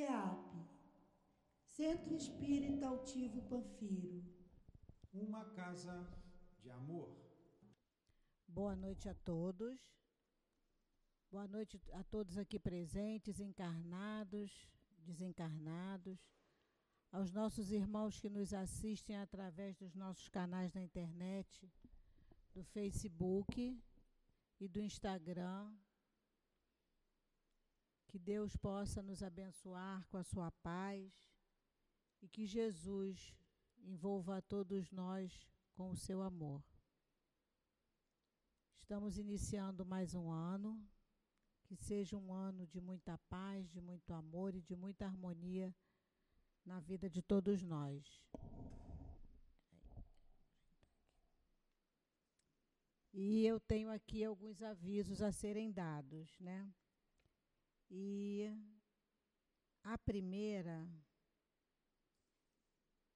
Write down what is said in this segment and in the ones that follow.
CEAP, Centro Espírita Altivo Panfiro. Uma casa de amor. Boa noite a todos. Boa noite a todos aqui presentes, encarnados, desencarnados, aos nossos irmãos que nos assistem através dos nossos canais na internet, do Facebook e do Instagram. Que Deus possa nos abençoar com a sua paz e que Jesus envolva a todos nós com o seu amor. Estamos iniciando mais um ano que seja um ano de muita paz, de muito amor e de muita harmonia na vida de todos nós. E eu tenho aqui alguns avisos a serem dados, né? E a primeira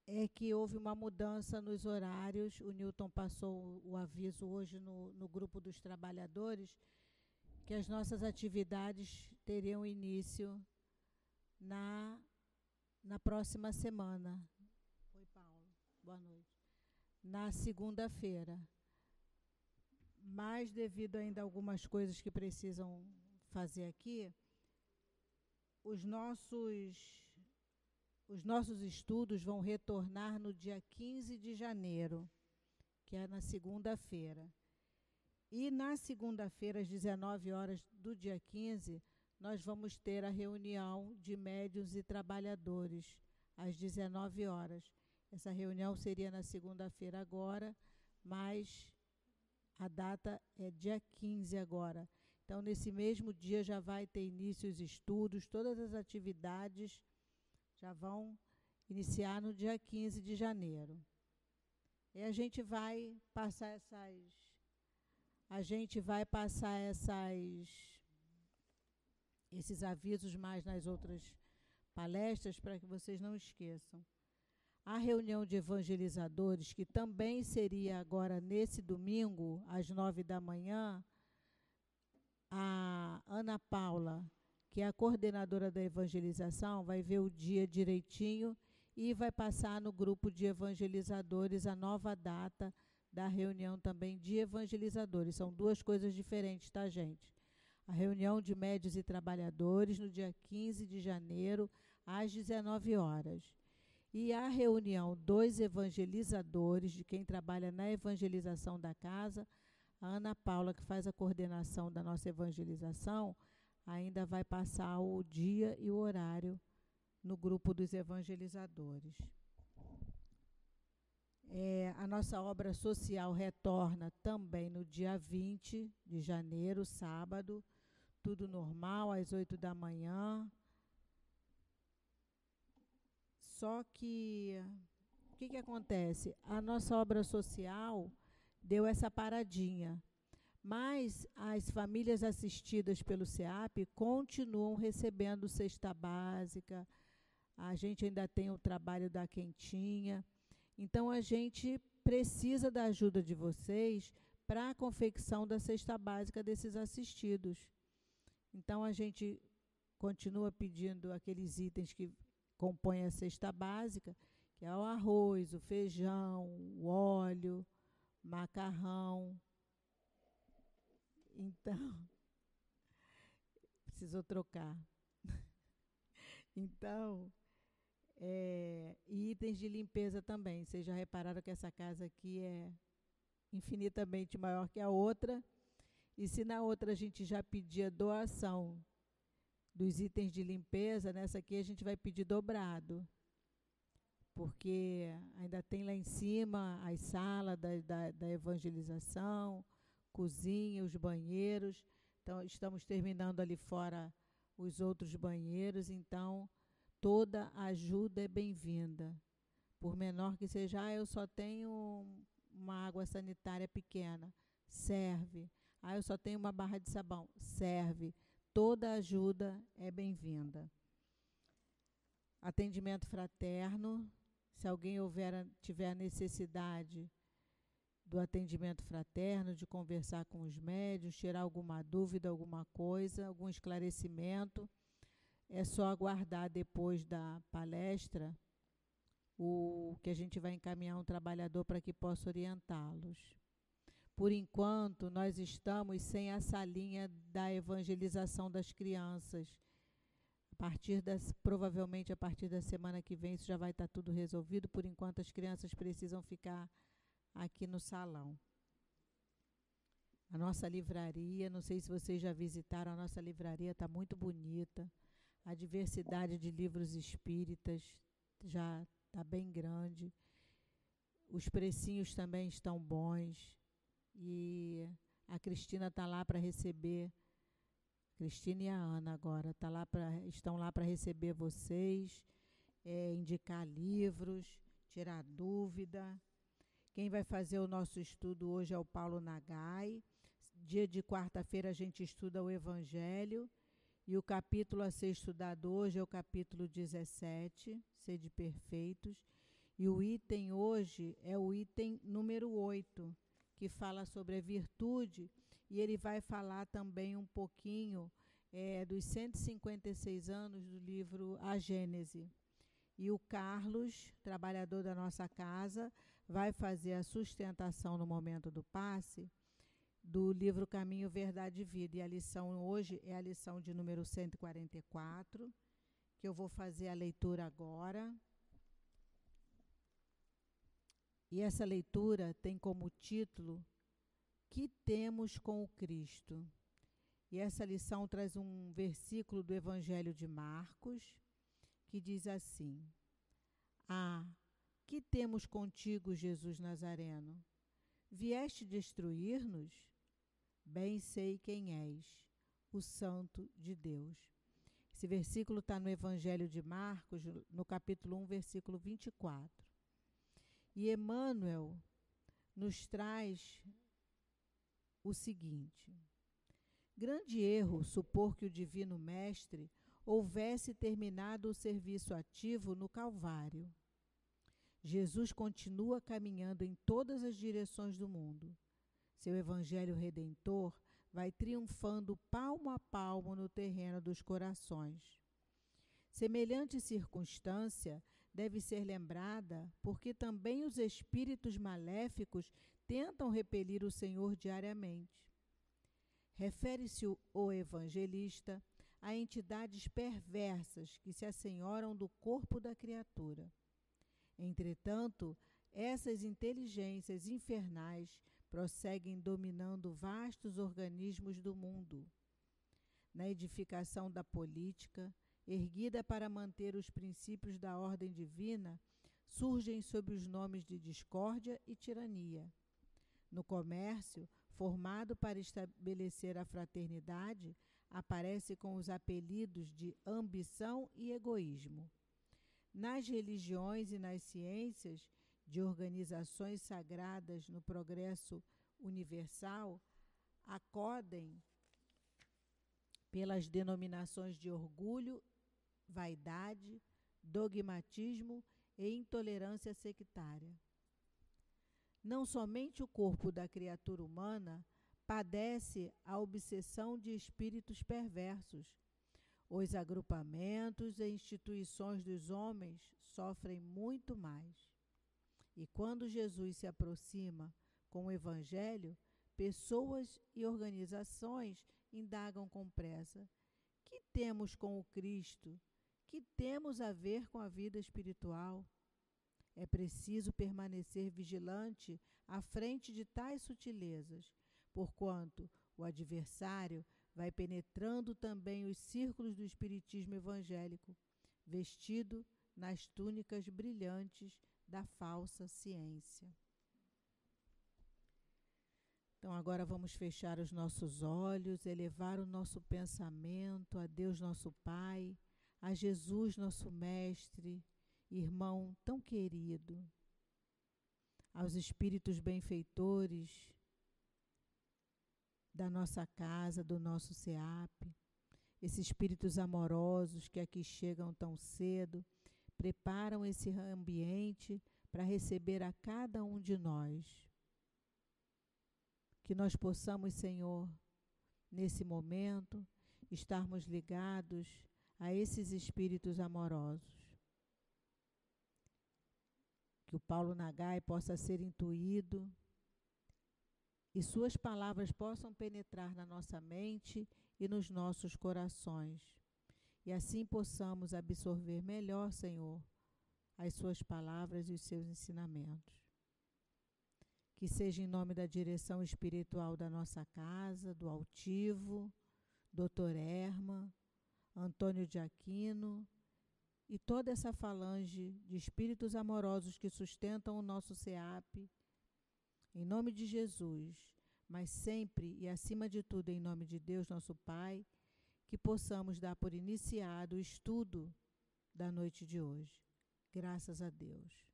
é que houve uma mudança nos horários. O Newton passou o aviso hoje no, no grupo dos trabalhadores que as nossas atividades teriam início na, na próxima semana. Oi, Paulo. Boa noite. Na segunda-feira. Mas, devido ainda a algumas coisas que precisam fazer aqui, os nossos, os nossos estudos vão retornar no dia 15 de janeiro, que é na segunda-feira. E na segunda-feira, às 19 horas do dia 15, nós vamos ter a reunião de médios e trabalhadores, às 19 horas. Essa reunião seria na segunda-feira agora, mas a data é dia 15 agora. Então, nesse mesmo dia já vai ter início os estudos, todas as atividades já vão iniciar no dia 15 de janeiro. E a gente vai passar essas a gente vai passar essas, esses avisos mais nas outras palestras para que vocês não esqueçam. A reunião de evangelizadores, que também seria agora nesse domingo, às nove da manhã, a Ana Paula, que é a coordenadora da evangelização, vai ver o dia direitinho e vai passar no grupo de evangelizadores a nova data da reunião também de evangelizadores. São duas coisas diferentes, tá, gente? A reunião de médios e trabalhadores no dia 15 de janeiro, às 19 horas. E a reunião dos evangelizadores, de quem trabalha na evangelização da casa, a Ana Paula, que faz a coordenação da nossa evangelização, ainda vai passar o dia e o horário no grupo dos evangelizadores. É, a nossa obra social retorna também no dia 20 de janeiro, sábado, tudo normal, às 8 da manhã. Só que o que, que acontece? A nossa obra social deu essa paradinha. Mas as famílias assistidas pelo SEAP continuam recebendo cesta básica. A gente ainda tem o trabalho da quentinha. Então a gente precisa da ajuda de vocês para a confecção da cesta básica desses assistidos. Então a gente continua pedindo aqueles itens que compõem a cesta básica, que é o arroz, o feijão, o óleo, macarrão. Então, precisou trocar. Então, é, e itens de limpeza também. Vocês já repararam que essa casa aqui é infinitamente maior que a outra. E se na outra a gente já pedia doação dos itens de limpeza, nessa aqui a gente vai pedir dobrado. Porque ainda tem lá em cima as salas da, da, da evangelização, cozinha, os banheiros. Então, estamos terminando ali fora os outros banheiros, então Toda ajuda é bem-vinda. Por menor que seja, ah, eu só tenho uma água sanitária pequena. Serve. Ah, eu só tenho uma barra de sabão. Serve. Toda ajuda é bem-vinda. Atendimento fraterno. Se alguém houver, tiver necessidade do atendimento fraterno, de conversar com os médios, tirar alguma dúvida, alguma coisa, algum esclarecimento, é só aguardar depois da palestra o que a gente vai encaminhar um trabalhador para que possa orientá-los. Por enquanto, nós estamos sem essa linha da evangelização das crianças. Partir das, provavelmente a partir da semana que vem isso já vai estar tudo resolvido. Por enquanto, as crianças precisam ficar aqui no salão. A nossa livraria, não sei se vocês já visitaram, a nossa livraria está muito bonita. A diversidade de livros espíritas já está bem grande. Os precinhos também estão bons. E a Cristina está lá para receber. Cristina e a Ana agora tá lá pra, estão lá para receber vocês, é, indicar livros, tirar dúvida. Quem vai fazer o nosso estudo hoje é o Paulo Nagai. Dia de quarta-feira a gente estuda o Evangelho. E o capítulo a ser estudado hoje é o capítulo 17, Sede Perfeitos. E o item hoje é o item número 8, que fala sobre a virtude, e ele vai falar também um pouquinho é, dos 156 anos do livro A Gênese. E o Carlos, trabalhador da nossa casa, vai fazer a sustentação no momento do passe do livro Caminho, Verdade e Vida. E a lição hoje é a lição de número 144, que eu vou fazer a leitura agora. E essa leitura tem como título Que temos com o Cristo? E essa lição traz um versículo do Evangelho de Marcos, que diz assim: Ah, que temos contigo, Jesus Nazareno? Vieste destruir-nos? Bem sei quem és, o Santo de Deus. Esse versículo está no Evangelho de Marcos, no capítulo 1, versículo 24. E Emmanuel nos traz o seguinte: grande erro supor que o Divino Mestre houvesse terminado o serviço ativo no Calvário. Jesus continua caminhando em todas as direções do mundo. Seu Evangelho Redentor vai triunfando palmo a palmo no terreno dos corações. Semelhante circunstância deve ser lembrada, porque também os espíritos maléficos tentam repelir o Senhor diariamente. Refere-se o evangelista a entidades perversas que se assenhoram do corpo da criatura. Entretanto, essas inteligências infernais prosseguem dominando vastos organismos do mundo. Na edificação da política, erguida para manter os princípios da ordem divina, surgem sob os nomes de discórdia e tirania. No comércio, formado para estabelecer a fraternidade, aparece com os apelidos de ambição e egoísmo. Nas religiões e nas ciências, de organizações sagradas no progresso universal, acodem pelas denominações de orgulho vaidade, dogmatismo e intolerância sectária. Não somente o corpo da criatura humana padece a obsessão de espíritos perversos. Os agrupamentos e instituições dos homens sofrem muito mais. E quando Jesus se aproxima com o Evangelho, pessoas e organizações indagam com pressa: que temos com o Cristo que temos a ver com a vida espiritual. É preciso permanecer vigilante à frente de tais sutilezas, porquanto o adversário vai penetrando também os círculos do espiritismo evangélico, vestido nas túnicas brilhantes da falsa ciência. Então, agora vamos fechar os nossos olhos, elevar o nosso pensamento a Deus, nosso Pai a Jesus, nosso Mestre, irmão tão querido, aos espíritos benfeitores da nossa casa, do nosso SEAP, esses espíritos amorosos que aqui chegam tão cedo, preparam esse ambiente para receber a cada um de nós. Que nós possamos, Senhor, nesse momento, estarmos ligados a esses espíritos amorosos. Que o Paulo Nagai possa ser intuído e suas palavras possam penetrar na nossa mente e nos nossos corações. E assim possamos absorver melhor, Senhor, as suas palavras e os seus ensinamentos. Que seja em nome da direção espiritual da nossa casa, do altivo, Dr. Erma, Antônio de Aquino e toda essa falange de espíritos amorosos que sustentam o nosso SEAP em nome de Jesus, mas sempre e acima de tudo em nome de Deus, nosso Pai, que possamos dar por iniciado o estudo da noite de hoje. Graças a Deus.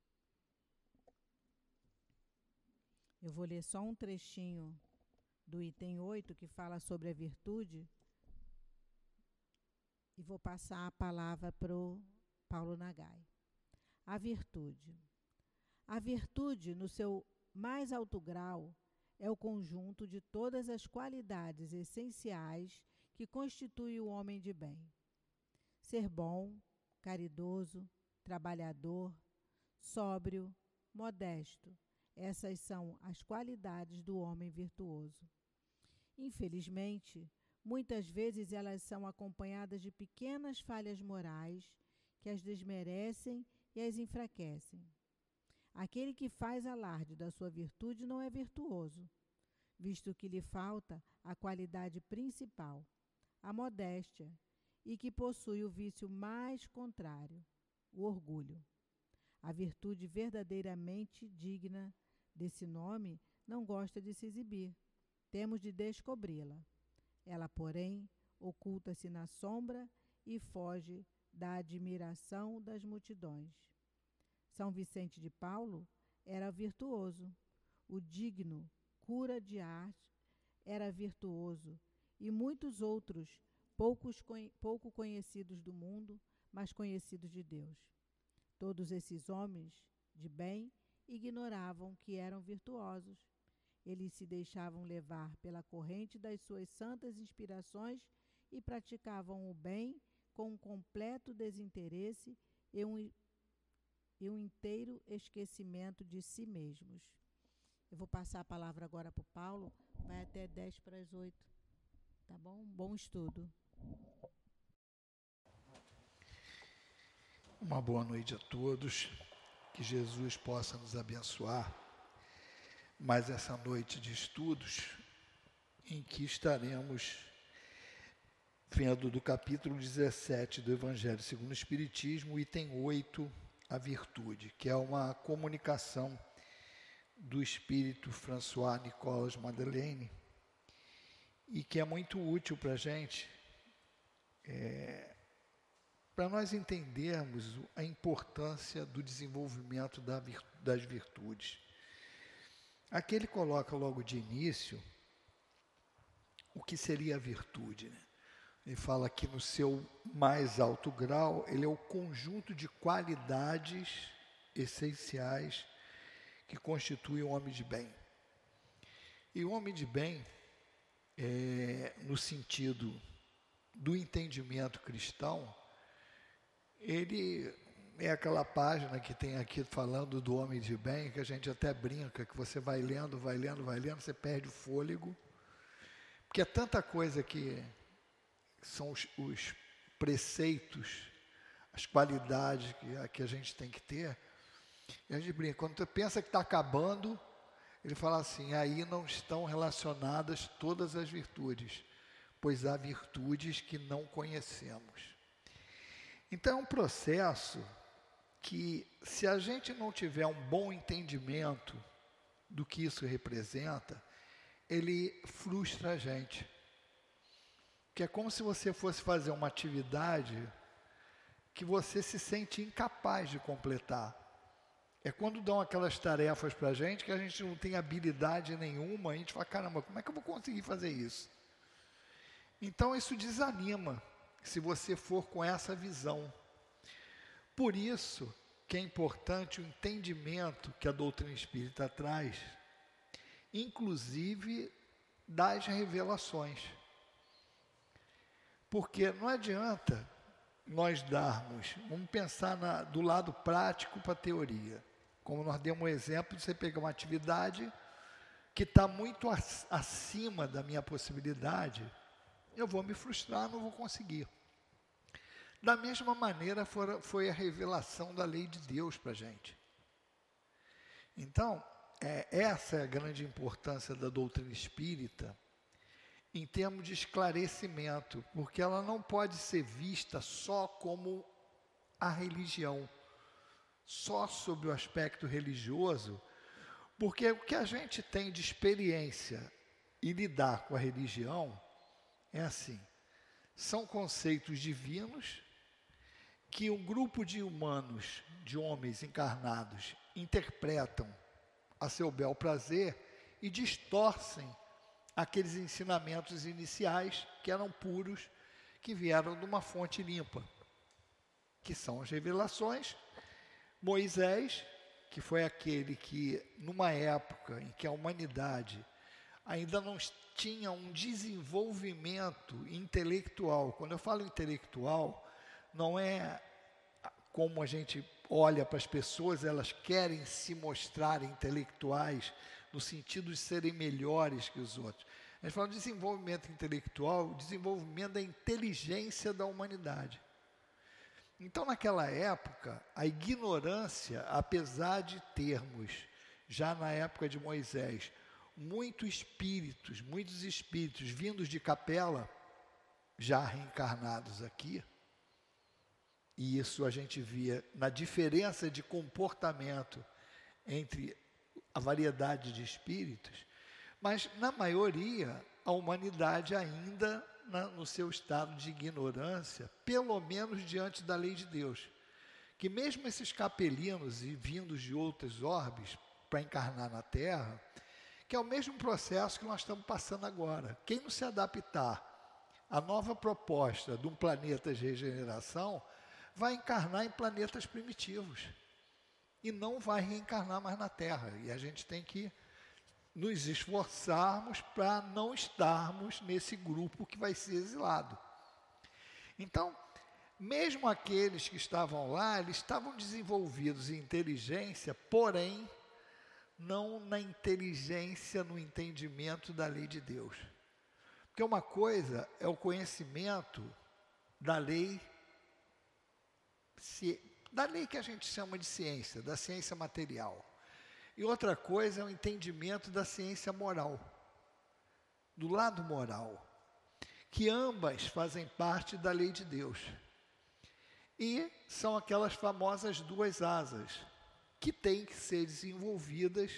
Eu vou ler só um trechinho do item 8 que fala sobre a virtude e vou passar a palavra para o Paulo Nagai. A virtude. A virtude, no seu mais alto grau é o conjunto de todas as qualidades essenciais que constituem o homem de bem. Ser bom, caridoso, trabalhador, sóbrio, modesto. Essas são as qualidades do homem virtuoso. Infelizmente, muitas vezes elas são acompanhadas de pequenas falhas morais que as desmerecem e as enfraquecem. Aquele que faz alarde da sua virtude não é virtuoso, visto que lhe falta a qualidade principal, a modéstia, e que possui o vício mais contrário, o orgulho. A virtude verdadeiramente digna desse nome não gosta de se exibir. Temos de descobri-la. Ela, porém, oculta-se na sombra e foge da admiração das multidões. São Vicente de Paulo era virtuoso. O digno cura de arte era virtuoso. E muitos outros, poucos, pouco conhecidos do mundo, mas conhecidos de Deus. Todos esses homens de bem ignoravam que eram virtuosos. Eles se deixavam levar pela corrente das suas santas inspirações e praticavam o bem com um completo desinteresse e um e um inteiro esquecimento de si mesmos. Eu vou passar a palavra agora para o Paulo, vai até 10 para as 8. Tá bom? Bom estudo. Uma boa noite a todos. Que Jesus possa nos abençoar mais essa noite de estudos em que estaremos vendo do capítulo 17 do Evangelho segundo o Espiritismo, item 8, a virtude, que é uma comunicação do espírito François Nicolas Madeleine e que é muito útil para a gente, é, para nós entendermos a importância do desenvolvimento da das virtudes. Aqui ele coloca logo de início o que seria a virtude. Né? Ele fala que no seu mais alto grau, ele é o conjunto de qualidades essenciais que constituem o homem de bem. E o homem de bem, é, no sentido do entendimento cristão, ele é aquela página que tem aqui falando do homem de bem, que a gente até brinca, que você vai lendo, vai lendo, vai lendo, você perde o fôlego, porque é tanta coisa que são os, os preceitos, as qualidades que que a gente tem que ter. E a gente brinca, quando você pensa que está acabando, ele fala assim: aí não estão relacionadas todas as virtudes, pois há virtudes que não conhecemos. Então é um processo que, se a gente não tiver um bom entendimento do que isso representa, ele frustra a gente que é como se você fosse fazer uma atividade que você se sente incapaz de completar. É quando dão aquelas tarefas para a gente que a gente não tem habilidade nenhuma, a gente fala, caramba, como é que eu vou conseguir fazer isso? Então isso desanima, se você for com essa visão. Por isso que é importante o entendimento que a doutrina espírita traz, inclusive das revelações. Porque não adianta nós darmos, vamos pensar na, do lado prático para a teoria. Como nós demos um exemplo você pegar uma atividade que está muito acima da minha possibilidade, eu vou me frustrar, não vou conseguir. Da mesma maneira foi a revelação da lei de Deus para a gente. Então, é, essa é a grande importância da doutrina espírita em termos de esclarecimento, porque ela não pode ser vista só como a religião, só sob o aspecto religioso, porque o que a gente tem de experiência e lidar com a religião é assim: são conceitos divinos que um grupo de humanos, de homens encarnados, interpretam a seu bel prazer e distorcem aqueles ensinamentos iniciais que eram puros, que vieram de uma fonte limpa, que são as revelações. Moisés, que foi aquele que, numa época em que a humanidade ainda não tinha um desenvolvimento intelectual, quando eu falo intelectual, não é como a gente olha para as pessoas, elas querem se mostrar intelectuais, no sentido de serem melhores que os outros. A gente fala de desenvolvimento intelectual, desenvolvimento da inteligência da humanidade. Então, naquela época, a ignorância, apesar de termos, já na época de Moisés, muitos espíritos, muitos espíritos vindos de capela, já reencarnados aqui, e isso a gente via na diferença de comportamento entre a variedade de espíritos, mas na maioria a humanidade ainda na, no seu estado de ignorância, pelo menos diante da lei de Deus. Que mesmo esses capelinos e vindos de outras orbes para encarnar na Terra, que é o mesmo processo que nós estamos passando agora. Quem não se adaptar à nova proposta de um planeta de regeneração, vai encarnar em planetas primitivos e não vai reencarnar mais na Terra. E a gente tem que nos esforçarmos para não estarmos nesse grupo que vai ser exilado. Então, mesmo aqueles que estavam lá, eles estavam desenvolvidos em inteligência, porém, não na inteligência, no entendimento da lei de Deus. Porque uma coisa é o conhecimento da lei da lei que a gente chama de ciência, da ciência material. E outra coisa é o entendimento da ciência moral, do lado moral, que ambas fazem parte da lei de Deus. E são aquelas famosas duas asas, que têm que ser desenvolvidas,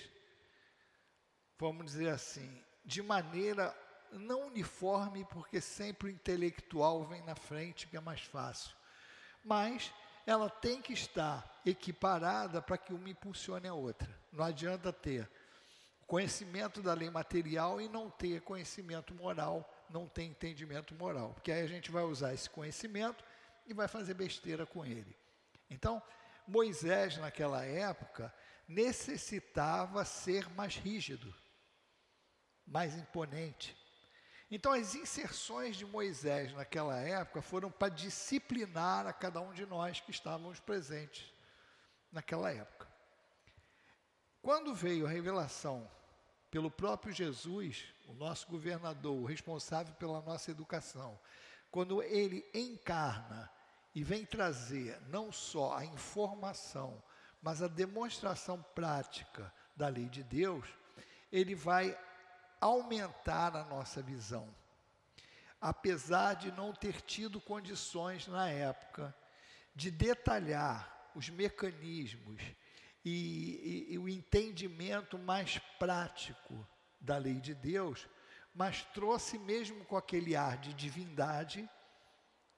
vamos dizer assim, de maneira não uniforme, porque sempre o intelectual vem na frente, que é mais fácil, mas ela tem que estar equiparada para que uma impulsione a outra. Não adianta ter conhecimento da lei material e não ter conhecimento moral, não ter entendimento moral, porque aí a gente vai usar esse conhecimento e vai fazer besteira com ele. Então, Moisés, naquela época, necessitava ser mais rígido, mais imponente, então, as inserções de Moisés naquela época foram para disciplinar a cada um de nós que estávamos presentes naquela época. Quando veio a revelação pelo próprio Jesus, o nosso governador, o responsável pela nossa educação, quando ele encarna e vem trazer não só a informação, mas a demonstração prática da lei de Deus, ele vai aumentar a nossa visão. Apesar de não ter tido condições na época de detalhar os mecanismos e, e, e o entendimento mais prático da lei de Deus, mas trouxe mesmo com aquele ar de divindade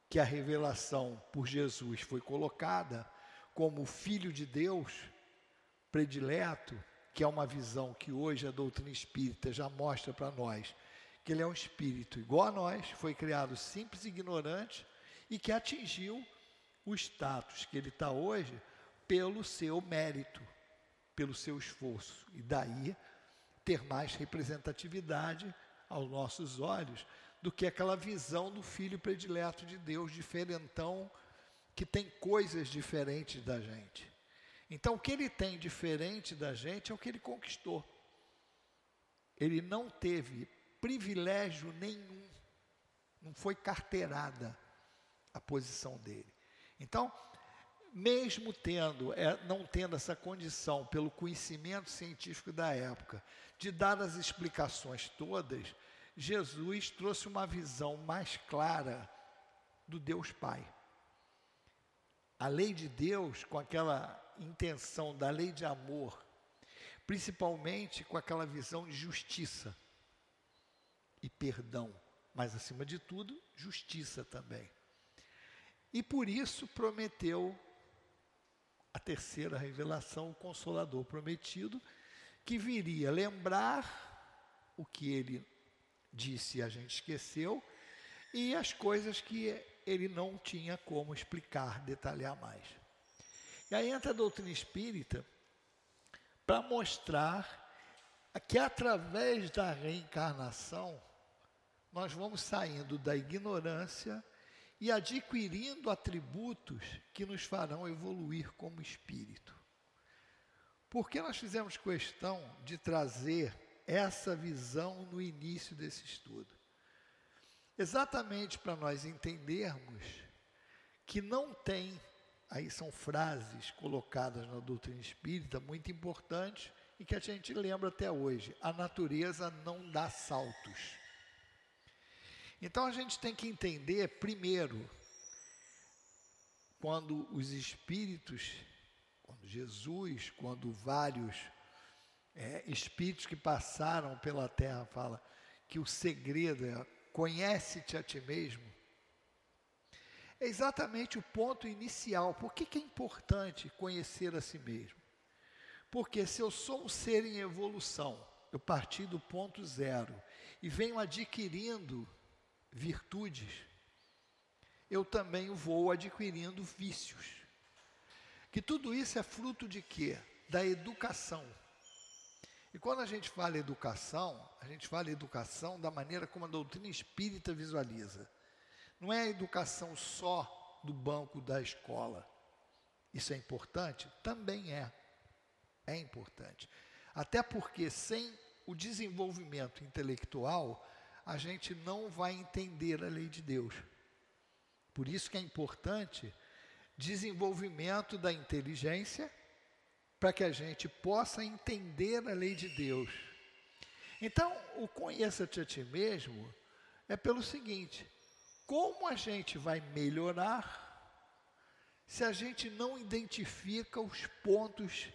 que a revelação por Jesus foi colocada como Filho de Deus predileto, que é uma visão que hoje a doutrina espírita já mostra para nós, que ele é um espírito igual a nós, foi criado simples e ignorante e que atingiu o status que ele está hoje pelo seu mérito, pelo seu esforço. E daí ter mais representatividade aos nossos olhos do que aquela visão do filho predileto de Deus, diferentão, que tem coisas diferentes da gente. Então, o que ele tem diferente da gente é o que ele conquistou. Ele não teve privilégio nenhum, não foi carteirada a posição dele. Então, mesmo tendo, é, não tendo essa condição pelo conhecimento científico da época, de dar as explicações todas, Jesus trouxe uma visão mais clara do Deus Pai. A lei de Deus, com aquela intenção da lei de amor, principalmente com aquela visão de justiça e perdão, mas acima de tudo, justiça também. E por isso prometeu a terceira revelação, o Consolador prometido, que viria lembrar o que ele disse e a gente esqueceu, e as coisas que ele não tinha como explicar, detalhar mais. E aí entra a doutrina espírita para mostrar que através da reencarnação nós vamos saindo da ignorância e adquirindo atributos que nos farão evoluir como espírito. Por que nós fizemos questão de trazer essa visão no início desse estudo. Exatamente para nós entendermos que não tem, aí são frases colocadas na doutrina espírita muito importantes e que a gente lembra até hoje: a natureza não dá saltos. Então a gente tem que entender, primeiro, quando os espíritos, quando Jesus, quando vários é, espíritos que passaram pela terra fala que o segredo é conhece-te a ti mesmo. É exatamente o ponto inicial. Por que, que é importante conhecer a si mesmo? Porque se eu sou um ser em evolução, eu parti do ponto zero e venho adquirindo virtudes, eu também vou adquirindo vícios. Que tudo isso é fruto de quê? Da educação. E quando a gente fala educação, a gente fala educação da maneira como a doutrina espírita visualiza. Não é a educação só do banco da escola. Isso é importante? Também é. É importante. Até porque sem o desenvolvimento intelectual, a gente não vai entender a lei de Deus. Por isso que é importante desenvolvimento da inteligência para que a gente possa entender a lei de Deus. Então, o conheça-te a ti mesmo é pelo seguinte: como a gente vai melhorar se a gente não identifica os pontos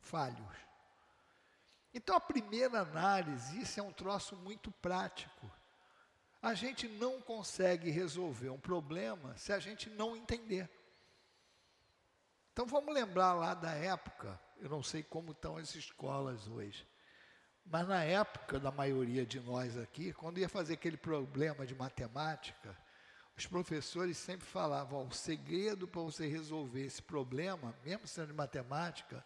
falhos? Então, a primeira análise, isso é um troço muito prático. A gente não consegue resolver um problema se a gente não entender. Então vamos lembrar lá da época, eu não sei como estão as escolas hoje, mas na época da maioria de nós aqui, quando ia fazer aquele problema de matemática, os professores sempre falavam: o segredo para você resolver esse problema, mesmo sendo de matemática,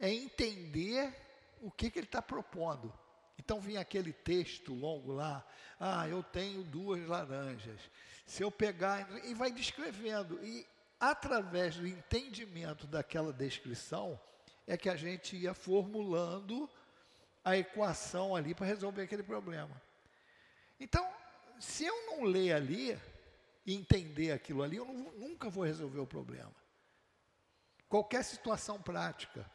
é entender o que, que ele está propondo. Então vinha aquele texto longo lá, ah, eu tenho duas laranjas. Se eu pegar e vai descrevendo e através do entendimento daquela descrição, é que a gente ia formulando a equação ali para resolver aquele problema. Então, se eu não ler ali e entender aquilo ali, eu não, nunca vou resolver o problema. Qualquer situação prática.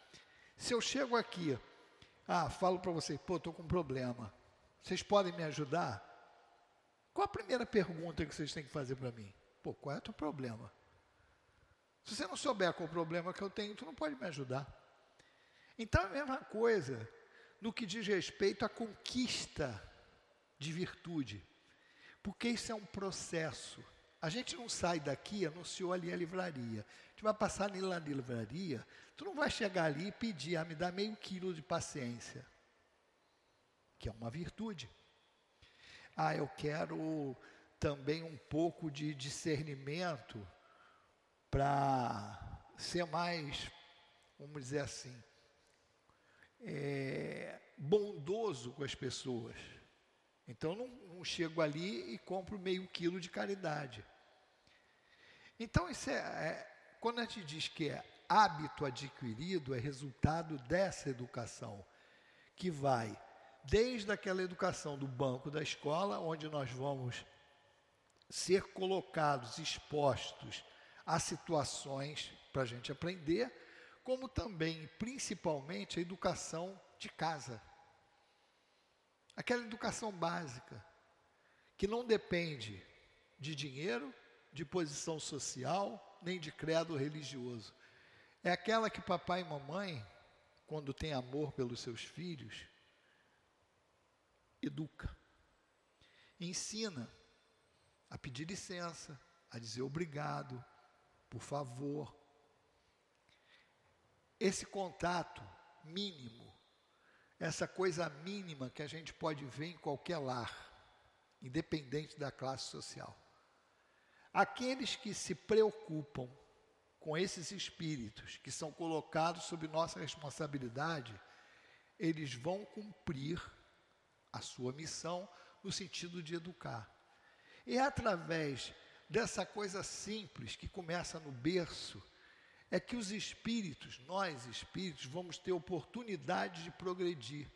Se eu chego aqui, ah, falo para vocês, pô, estou com um problema. Vocês podem me ajudar? Qual a primeira pergunta que vocês têm que fazer para mim? Pô, qual é o teu problema? Se você não souber qual o problema que eu tenho, tu não pode me ajudar. Então é a mesma coisa no que diz respeito à conquista de virtude. Porque isso é um processo. A gente não sai daqui, anunciou ali a livraria. A gente vai passar ali na livraria, tu não vai chegar ali e pedir, ah, me dá meio quilo de paciência. Que é uma virtude. Ah, eu quero também um pouco de discernimento para ser mais, vamos dizer assim, é, bondoso com as pessoas. Então não, não chego ali e compro meio quilo de caridade. Então, isso é, é, quando a gente diz que é hábito adquirido, é resultado dessa educação, que vai desde aquela educação do banco da escola, onde nós vamos ser colocados, expostos a situações para a gente aprender, como também, principalmente, a educação de casa. Aquela educação básica, que não depende de dinheiro, de posição social, nem de credo religioso. É aquela que papai e mamãe, quando tem amor pelos seus filhos, educa, ensina a pedir licença, a dizer obrigado, por favor. Esse contato mínimo, essa coisa mínima que a gente pode ver em qualquer lar, independente da classe social. Aqueles que se preocupam com esses espíritos que são colocados sob nossa responsabilidade, eles vão cumprir a sua missão no sentido de educar. E é através dessa coisa simples que começa no berço, é que os espíritos, nós espíritos, vamos ter oportunidade de progredir.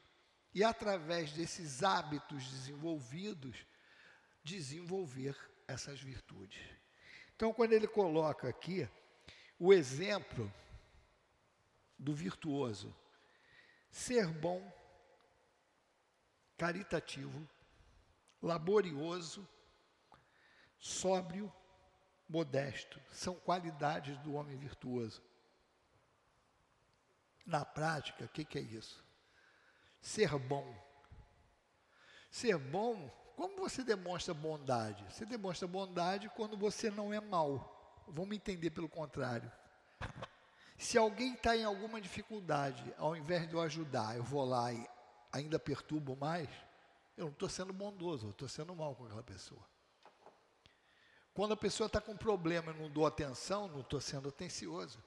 E através desses hábitos desenvolvidos, desenvolver essas virtudes. Então, quando ele coloca aqui o exemplo do virtuoso, ser bom, caritativo, laborioso, sóbrio, modesto, são qualidades do homem virtuoso. Na prática, o que, que é isso? Ser bom. Ser bom como você demonstra bondade? Você demonstra bondade quando você não é mal. Vamos entender pelo contrário. Se alguém está em alguma dificuldade, ao invés de eu ajudar, eu vou lá e ainda perturbo mais, eu não estou sendo bondoso, eu estou sendo mal com aquela pessoa. Quando a pessoa está com um problema e não dou atenção, não estou sendo atencioso.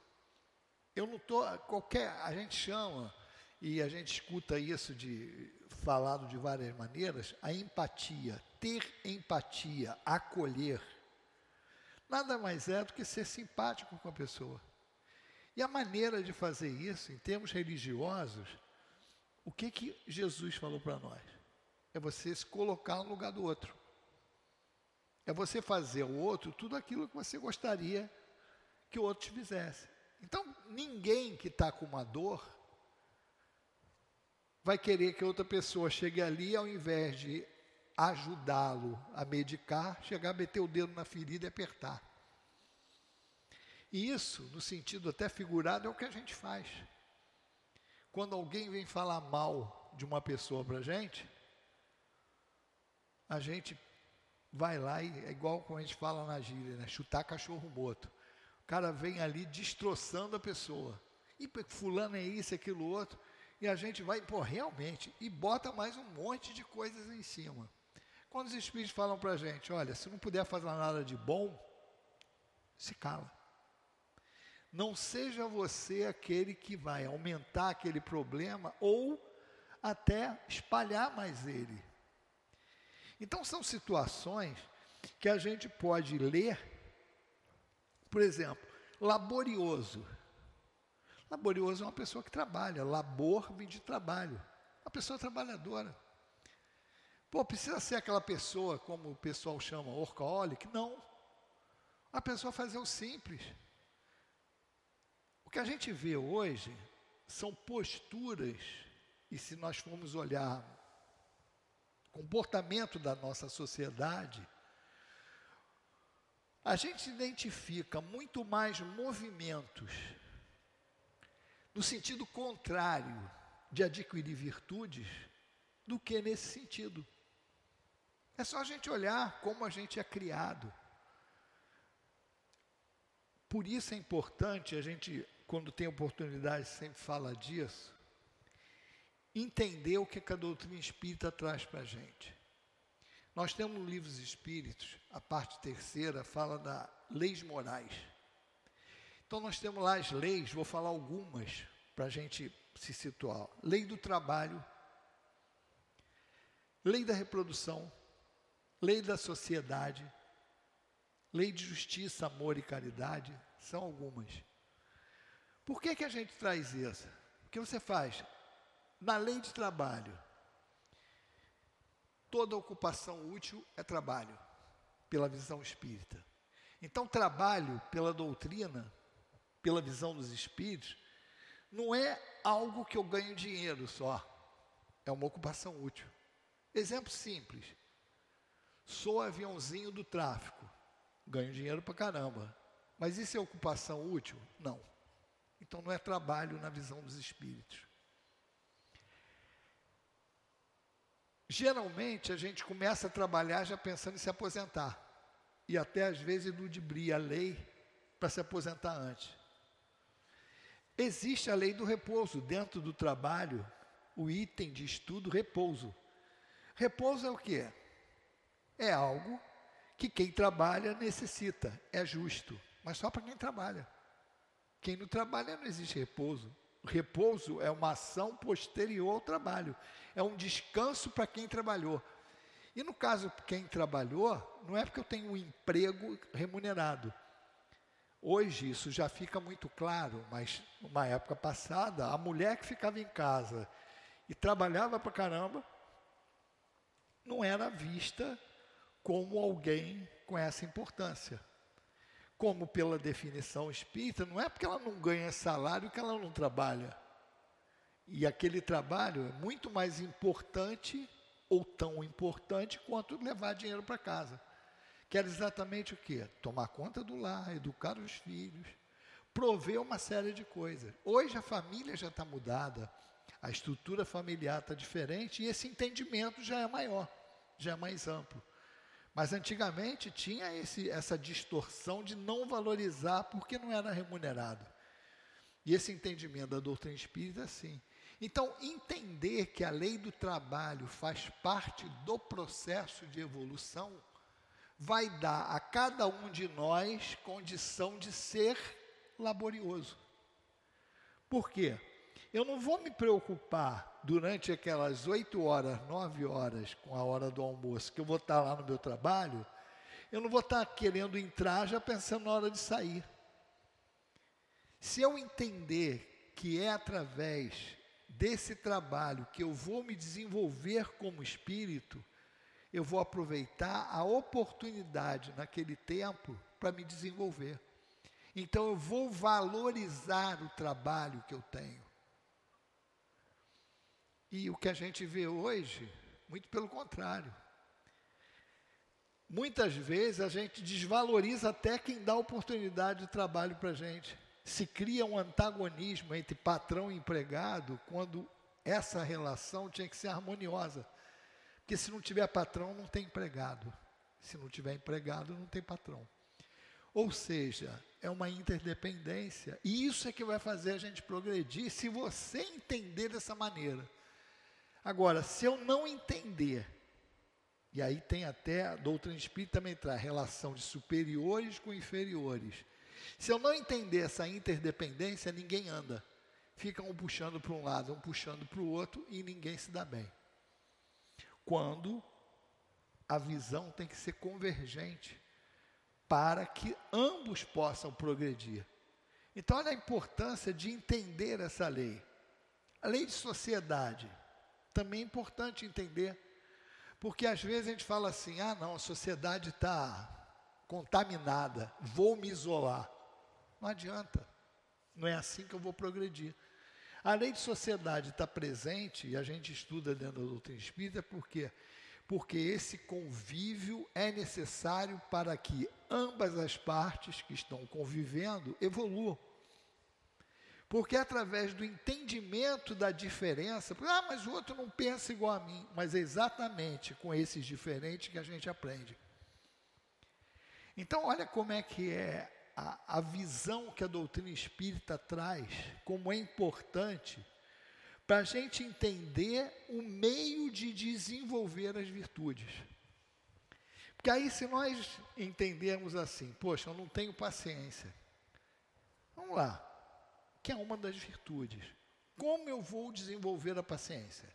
Eu não estou, qualquer, a gente chama, e a gente escuta isso de falado de várias maneiras, a empatia, ter empatia, acolher, nada mais é do que ser simpático com a pessoa. E a maneira de fazer isso, em termos religiosos, o que, que Jesus falou para nós? É você se colocar no lugar do outro. É você fazer ao outro tudo aquilo que você gostaria que o outro te fizesse. Então, ninguém que está com uma dor vai querer que outra pessoa chegue ali, ao invés de ajudá-lo a medicar, chegar a meter o dedo na ferida e apertar. E isso, no sentido até figurado, é o que a gente faz. Quando alguém vem falar mal de uma pessoa para a gente, a gente vai lá e é igual como a gente fala na gíria, né? chutar cachorro morto. O cara vem ali destroçando a pessoa. E fulano é isso, aquilo outro e a gente vai, pô, realmente, e bota mais um monte de coisas em cima. Quando os espíritos falam para a gente, olha, se não puder fazer nada de bom, se cala. Não seja você aquele que vai aumentar aquele problema ou até espalhar mais ele. Então são situações que a gente pode ler, por exemplo, laborioso. Laborioso é uma pessoa que trabalha, labor vem de trabalho. Uma pessoa trabalhadora. Pô, precisa ser aquela pessoa, como o pessoal chama, workaholic? Não. A pessoa fazer o simples. O que a gente vê hoje são posturas, e se nós formos olhar comportamento da nossa sociedade, a gente identifica muito mais movimentos no sentido contrário de adquirir virtudes do que nesse sentido. É só a gente olhar como a gente é criado. Por isso é importante a gente, quando tem oportunidade, sempre fala disso, entender o que a doutrina espírita traz para a gente. Nós temos livros espíritos, a parte terceira fala da leis morais. Então, nós temos lá as leis, vou falar algumas para a gente se situar: lei do trabalho, lei da reprodução, lei da sociedade, lei de justiça, amor e caridade são algumas. Por que, que a gente traz isso? O que você faz? Na lei de trabalho, toda ocupação útil é trabalho, pela visão espírita. Então, trabalho pela doutrina, pela visão dos espíritos, não é algo que eu ganho dinheiro só, é uma ocupação útil. Exemplo simples: sou aviãozinho do tráfico, ganho dinheiro para caramba, mas isso é ocupação útil? Não. Então não é trabalho na visão dos espíritos. Geralmente a gente começa a trabalhar já pensando em se aposentar. E até às vezes ludibria a lei para se aposentar antes. Existe a lei do repouso, dentro do trabalho, o item de estudo repouso. Repouso é o que? É algo que quem trabalha necessita, é justo, mas só para quem trabalha. Quem não trabalha não existe repouso. Repouso é uma ação posterior ao trabalho, é um descanso para quem trabalhou. E no caso, quem trabalhou, não é porque eu tenho um emprego remunerado. Hoje isso já fica muito claro, mas numa época passada, a mulher que ficava em casa e trabalhava para caramba, não era vista como alguém com essa importância como pela definição espírita, não é porque ela não ganha salário que ela não trabalha. E aquele trabalho é muito mais importante ou tão importante quanto levar dinheiro para casa. Que era exatamente o quê? Tomar conta do lar, educar os filhos, prover uma série de coisas. Hoje a família já está mudada, a estrutura familiar está diferente e esse entendimento já é maior, já é mais amplo. Mas antigamente tinha esse, essa distorção de não valorizar porque não era remunerado. E esse entendimento da doutrina espírita é assim. Então, entender que a lei do trabalho faz parte do processo de evolução vai dar a cada um de nós condição de ser laborioso. Por quê? Eu não vou me preocupar durante aquelas oito horas, nove horas, com a hora do almoço, que eu vou estar lá no meu trabalho, eu não vou estar querendo entrar já pensando na hora de sair. Se eu entender que é através desse trabalho que eu vou me desenvolver como espírito, eu vou aproveitar a oportunidade naquele tempo para me desenvolver. Então eu vou valorizar o trabalho que eu tenho. E o que a gente vê hoje, muito pelo contrário. Muitas vezes a gente desvaloriza até quem dá oportunidade de trabalho para a gente. Se cria um antagonismo entre patrão e empregado, quando essa relação tinha que ser harmoniosa. Porque se não tiver patrão, não tem empregado. Se não tiver empregado, não tem patrão. Ou seja, é uma interdependência. E isso é que vai fazer a gente progredir se você entender dessa maneira. Agora, se eu não entender, e aí tem até a doutrina espírita também traz relação de superiores com inferiores. Se eu não entender essa interdependência, ninguém anda. Fica um puxando para um lado, um puxando para o outro e ninguém se dá bem. Quando a visão tem que ser convergente para que ambos possam progredir. Então, olha a importância de entender essa lei. A lei de sociedade também é importante entender. Porque às vezes a gente fala assim: ah, não, a sociedade está contaminada, vou me isolar. Não adianta, não é assim que eu vou progredir. A lei de sociedade está presente, e a gente estuda dentro da doutrina espírita, por quê? Porque esse convívio é necessário para que ambas as partes que estão convivendo evoluam. Porque é através do entendimento da diferença, ah, mas o outro não pensa igual a mim, mas é exatamente com esses diferentes que a gente aprende. Então, olha como é que é a, a visão que a doutrina espírita traz, como é importante para a gente entender o meio de desenvolver as virtudes. Porque aí, se nós entendermos assim, poxa, eu não tenho paciência, vamos lá, que é uma das virtudes. Como eu vou desenvolver a paciência?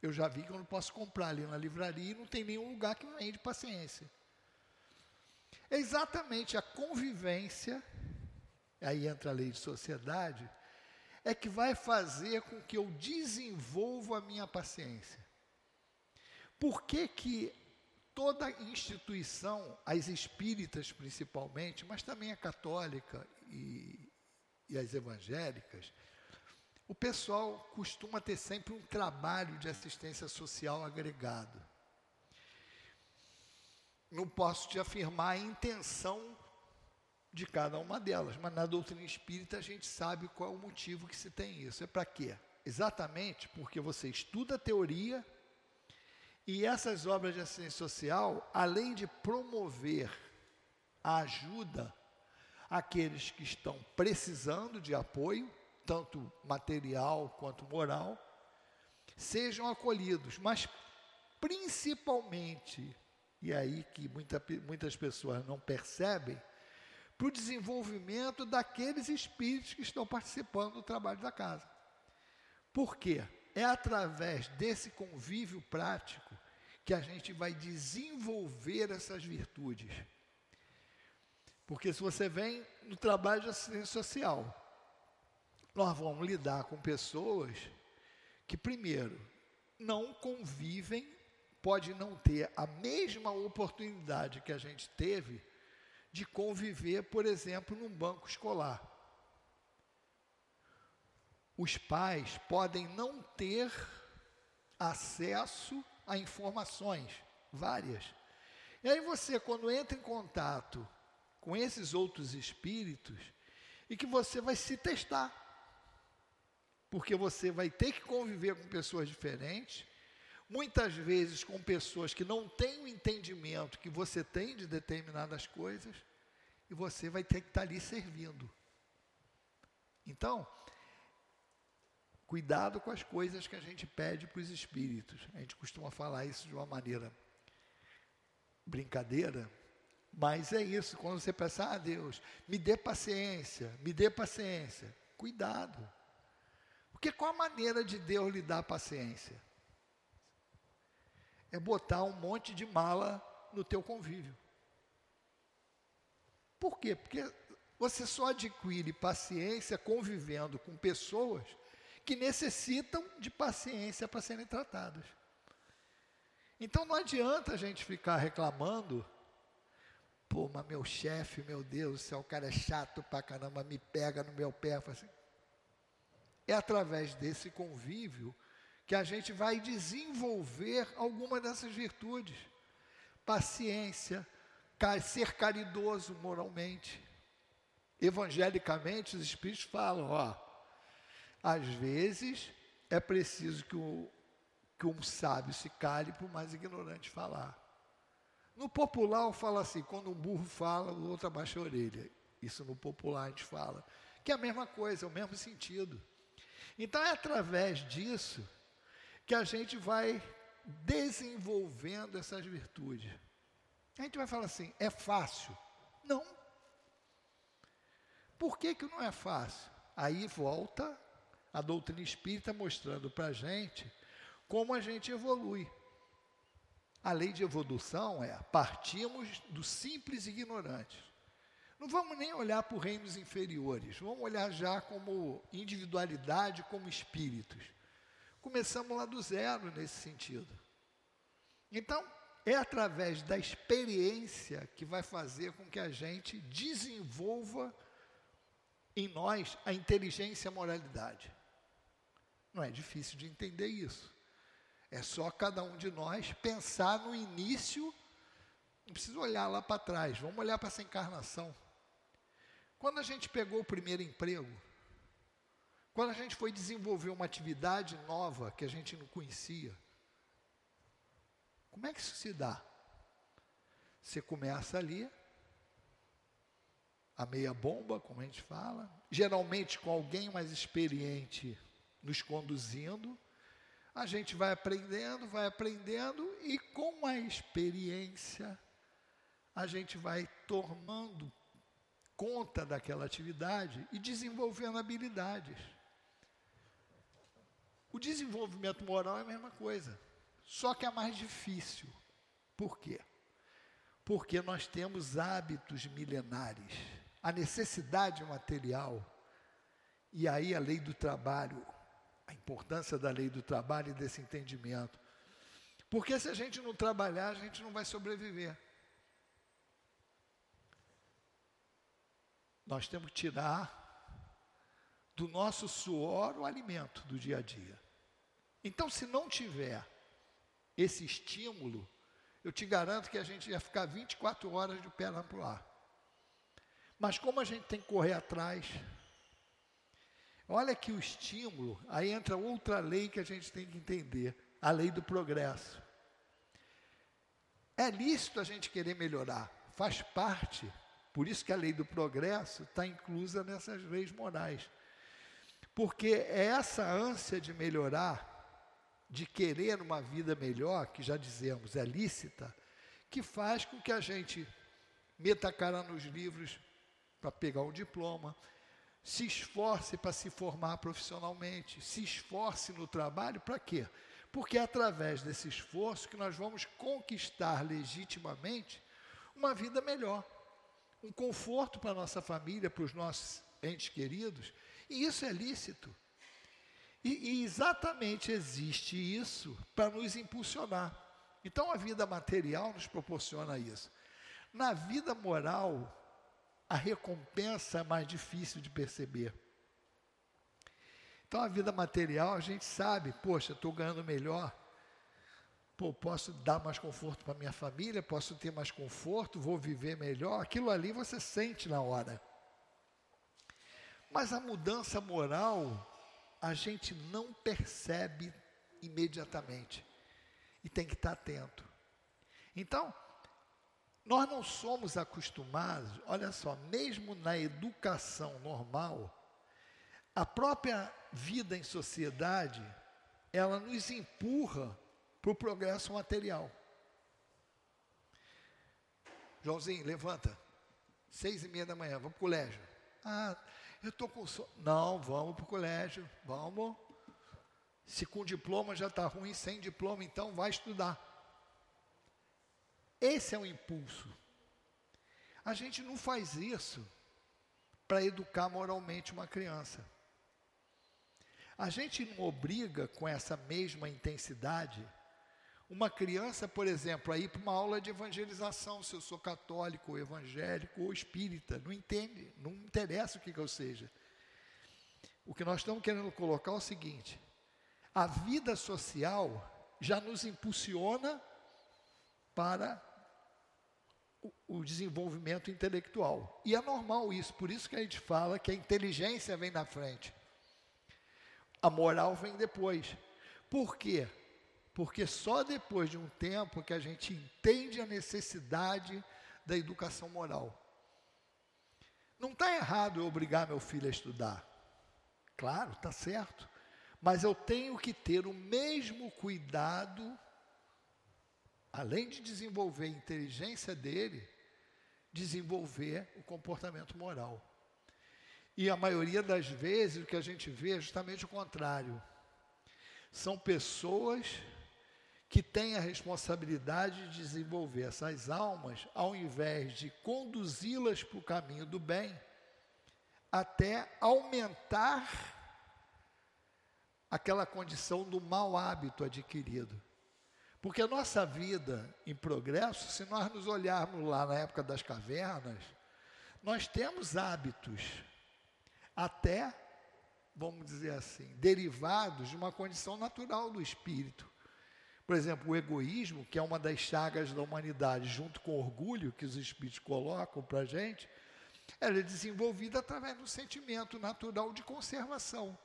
Eu já vi que eu não posso comprar ali na livraria e não tem nenhum lugar que vende paciência. exatamente a convivência, aí entra a lei de sociedade, é que vai fazer com que eu desenvolva a minha paciência. Por que que toda instituição, as espíritas principalmente, mas também a católica e, e as evangélicas, o pessoal costuma ter sempre um trabalho de assistência social agregado. Não posso te afirmar a intenção de cada uma delas, mas na doutrina espírita a gente sabe qual é o motivo que se tem isso. É para quê? Exatamente porque você estuda a teoria e essas obras de assistência social, além de promover a ajuda àqueles que estão precisando de apoio, tanto material quanto moral, sejam acolhidos, mas principalmente, e é aí que muita, muitas pessoas não percebem, para o desenvolvimento daqueles espíritos que estão participando do trabalho da casa. Por quê? É através desse convívio prático que a gente vai desenvolver essas virtudes. Porque se você vem no trabalho de assistência social, nós vamos lidar com pessoas que, primeiro, não convivem, pode não ter a mesma oportunidade que a gente teve de conviver, por exemplo, num banco escolar. Os pais podem não ter acesso a informações, várias. E aí você, quando entra em contato com esses outros espíritos, e que você vai se testar, porque você vai ter que conviver com pessoas diferentes, muitas vezes com pessoas que não têm o entendimento que você tem de determinadas coisas, e você vai ter que estar ali servindo. Então, Cuidado com as coisas que a gente pede para os espíritos. A gente costuma falar isso de uma maneira brincadeira, mas é isso. Quando você pensa, ah, Deus, me dê paciência, me dê paciência. Cuidado. Porque qual a maneira de Deus lhe dar paciência? É botar um monte de mala no teu convívio. Por quê? Porque você só adquire paciência convivendo com pessoas que necessitam de paciência para serem tratadas. Então não adianta a gente ficar reclamando, pô, mas meu chefe, meu Deus, se o cara é chato pra caramba, me pega no meu pé. Assim. É através desse convívio que a gente vai desenvolver alguma dessas virtudes. Paciência, ser caridoso moralmente. Evangelicamente, os Espíritos falam, ó, às vezes, é preciso que, o, que um sábio se cale o mais ignorante falar. No popular, fala assim: quando um burro fala, o outro abaixa a orelha. Isso no popular a gente fala. Que é a mesma coisa, é o mesmo sentido. Então, é através disso que a gente vai desenvolvendo essas virtudes. A gente vai falar assim: é fácil? Não. Por que, que não é fácil? Aí volta a doutrina espírita mostrando para a gente como a gente evolui. A lei de evolução é partimos do simples ignorantes. Não vamos nem olhar para os reinos inferiores, vamos olhar já como individualidade, como espíritos. Começamos lá do zero nesse sentido. Então, é através da experiência que vai fazer com que a gente desenvolva em nós a inteligência e a moralidade. Não é difícil de entender isso. É só cada um de nós pensar no início, não precisa olhar lá para trás, vamos olhar para essa encarnação. Quando a gente pegou o primeiro emprego, quando a gente foi desenvolver uma atividade nova que a gente não conhecia, como é que isso se dá? Você começa ali, a meia bomba, como a gente fala, geralmente com alguém mais experiente nos conduzindo, a gente vai aprendendo, vai aprendendo e com a experiência a gente vai tomando conta daquela atividade e desenvolvendo habilidades. O desenvolvimento moral é a mesma coisa, só que é mais difícil. Por quê? Porque nós temos hábitos milenares, a necessidade material, e aí a lei do trabalho, a importância da lei do trabalho e desse entendimento. Porque se a gente não trabalhar, a gente não vai sobreviver. Nós temos que tirar do nosso suor o alimento do dia a dia. Então, se não tiver esse estímulo, eu te garanto que a gente ia ficar 24 horas de pé lá para o ar. Mas como a gente tem que correr atrás, olha que o estímulo, aí entra outra lei que a gente tem que entender, a lei do progresso. É lícito a gente querer melhorar, faz parte. Por isso que a lei do progresso está inclusa nessas leis morais. Porque é essa ânsia de melhorar, de querer uma vida melhor, que já dizemos é lícita, que faz com que a gente meta a cara nos livros para pegar um diploma, se esforce para se formar profissionalmente, se esforce no trabalho, para quê? Porque é através desse esforço que nós vamos conquistar legitimamente uma vida melhor, um conforto para a nossa família, para os nossos entes queridos e isso é lícito. E, e exatamente existe isso para nos impulsionar. Então a vida material nos proporciona isso. Na vida moral, a recompensa é mais difícil de perceber. Então a vida material a gente sabe, poxa, estou ganhando melhor, pô, posso dar mais conforto para minha família, posso ter mais conforto, vou viver melhor. Aquilo ali você sente na hora. Mas a mudança moral a gente não percebe imediatamente e tem que estar atento. Então, nós não somos acostumados, olha só, mesmo na educação normal, a própria vida em sociedade, ela nos empurra para o progresso material. Joãozinho, levanta. Seis e meia da manhã, vamos para o colégio. Ah, eu estou com sono. Não, vamos para o colégio, vamos. Se com diploma já está ruim, sem diploma, então vai estudar. Esse é o impulso. A gente não faz isso para educar moralmente uma criança. A gente não obriga com essa mesma intensidade uma criança, por exemplo, a ir para uma aula de evangelização, se eu sou católico, ou evangélico ou espírita, não entende, não interessa o que, que eu seja. O que nós estamos querendo colocar é o seguinte: a vida social já nos impulsiona para o, desenvolvimento intelectual. E é normal isso, por isso que a gente fala que a inteligência vem na frente, a moral vem depois. Por quê? Porque só depois de um tempo que a gente entende a necessidade da educação moral. Não está errado eu obrigar meu filho a estudar. Claro, está certo. Mas eu tenho que ter o mesmo cuidado, além de desenvolver a inteligência dele, desenvolver o comportamento moral. E a maioria das vezes o que a gente vê é justamente o contrário. São pessoas que tem a responsabilidade de desenvolver essas almas, ao invés de conduzi-las para o caminho do bem, até aumentar aquela condição do mau hábito adquirido. Porque a nossa vida em progresso, se nós nos olharmos lá na época das cavernas, nós temos hábitos, até, vamos dizer assim, derivados de uma condição natural do espírito. Por exemplo, o egoísmo, que é uma das chagas da humanidade, junto com o orgulho que os espíritos colocam para a gente, ela é desenvolvida através do sentimento natural de conservação.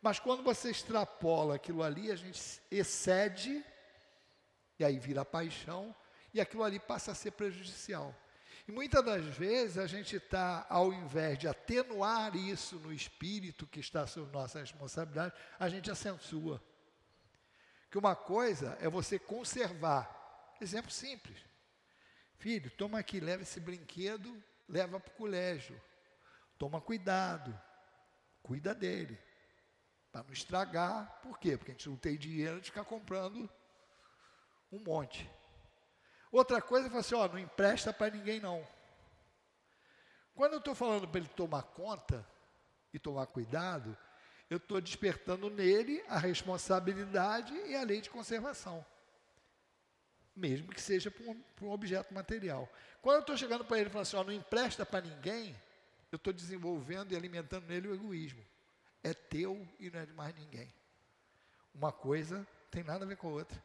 Mas quando você extrapola aquilo ali, a gente excede, e aí vira paixão, e aquilo ali passa a ser prejudicial. E muitas das vezes a gente está, ao invés de atenuar isso no espírito que está sob nossa responsabilidade, a gente acensua que uma coisa é você conservar. Exemplo simples. Filho, toma aqui, leva esse brinquedo, leva para o colégio. Toma cuidado. Cuida dele. Para não estragar. Por quê? Porque a gente não tem dinheiro de ficar comprando um monte. Outra coisa é falar assim, ó, não empresta para ninguém não. Quando eu estou falando para ele tomar conta e tomar cuidado, eu estou despertando nele a responsabilidade e a lei de conservação. Mesmo que seja para um, um, objeto material. Quando eu estou chegando para ele e falando assim, ó, não empresta para ninguém, eu estou desenvolvendo e alimentando nele o egoísmo. É teu e não é de mais ninguém. Uma coisa tem nada a ver com a outra.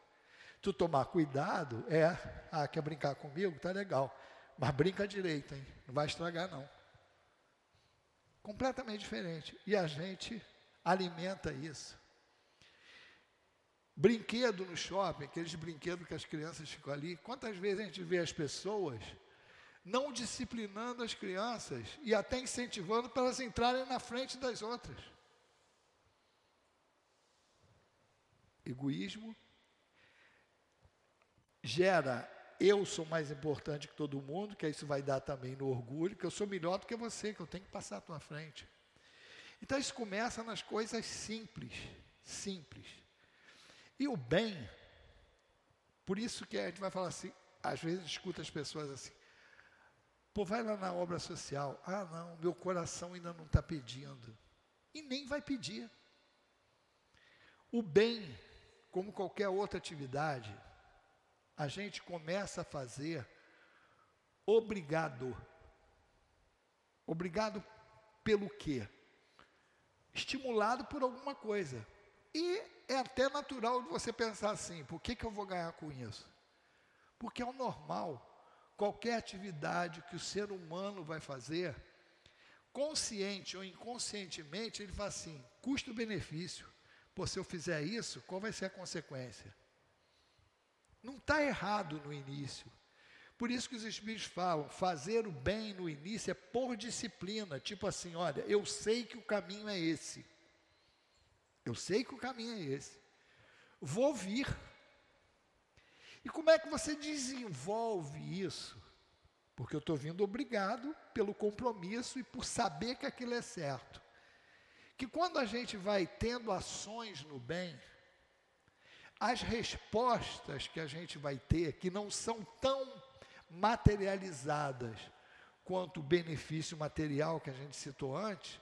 Tu tomar cuidado é, ah, quer brincar comigo? Tá legal. Mas brinca direito, hein? Não vai estragar, não. Completamente diferente. E a gente alimenta isso. Brinquedo no shopping, aqueles brinquedos que as crianças ficam ali. Quantas vezes a gente vê as pessoas não disciplinando as crianças e até incentivando para elas entrarem na frente das outras? Egoísmo gera eu sou mais importante que todo mundo, que isso vai dar também no orgulho, que eu sou melhor do que você, que eu tenho que passar à tua frente. Então isso começa nas coisas simples, simples. E o bem, por isso que a gente vai falar assim, às vezes escuta as pessoas assim, pô, vai lá na obra social, ah não, meu coração ainda não está pedindo. E nem vai pedir. O bem, como qualquer outra atividade, a gente começa a fazer obrigado. Obrigado pelo quê? Estimulado por alguma coisa. E é até natural você pensar assim: por que, que eu vou ganhar com isso? Porque é o normal. Qualquer atividade que o ser humano vai fazer, consciente ou inconscientemente, ele fala assim: custo-benefício. Se eu fizer isso, qual vai ser a consequência? Não está errado no início. Por isso que os Espíritos falam, fazer o bem no início é por disciplina. Tipo assim, olha, eu sei que o caminho é esse. Eu sei que o caminho é esse. Vou vir. E como é que você desenvolve isso? Porque eu estou vindo obrigado pelo compromisso e por saber que aquilo é certo. Que quando a gente vai tendo ações no bem, as respostas que a gente vai ter, que não são tão materializadas quanto o benefício material que a gente citou antes,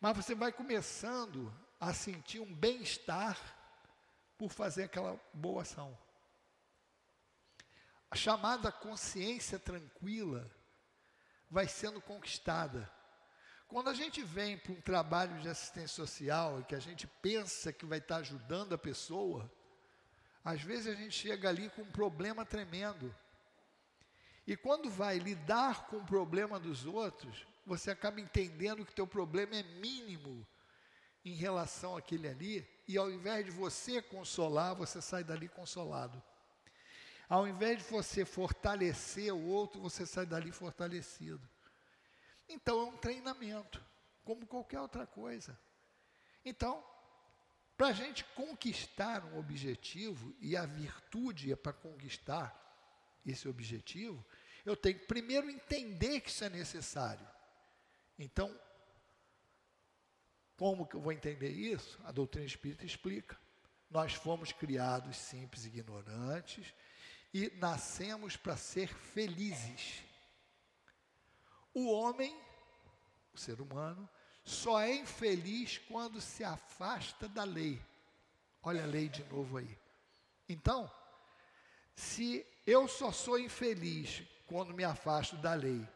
mas você vai começando a sentir um bem-estar por fazer aquela boa ação. A chamada consciência tranquila vai sendo conquistada. Quando a gente vem para um trabalho de assistência social e que a gente pensa que vai estar ajudando a pessoa, às vezes a gente chega ali com um problema tremendo. E quando vai lidar com o problema dos outros, você acaba entendendo que teu problema é mínimo em relação àquele ali, e ao invés de você consolar, você sai dali consolado. Ao invés de você fortalecer o outro, você sai dali fortalecido. Então é um treinamento, como qualquer outra coisa. Então, para a gente conquistar um objetivo, e a virtude é para conquistar esse objetivo, eu tenho que primeiro entender que isso é necessário. Então, como que eu vou entender isso? A doutrina espírita explica. Nós fomos criados simples e ignorantes e nascemos para ser felizes. O homem, o ser humano, só é infeliz quando se afasta da lei. Olha a lei de novo aí. Então, se eu só sou infeliz quando me afasto da lei,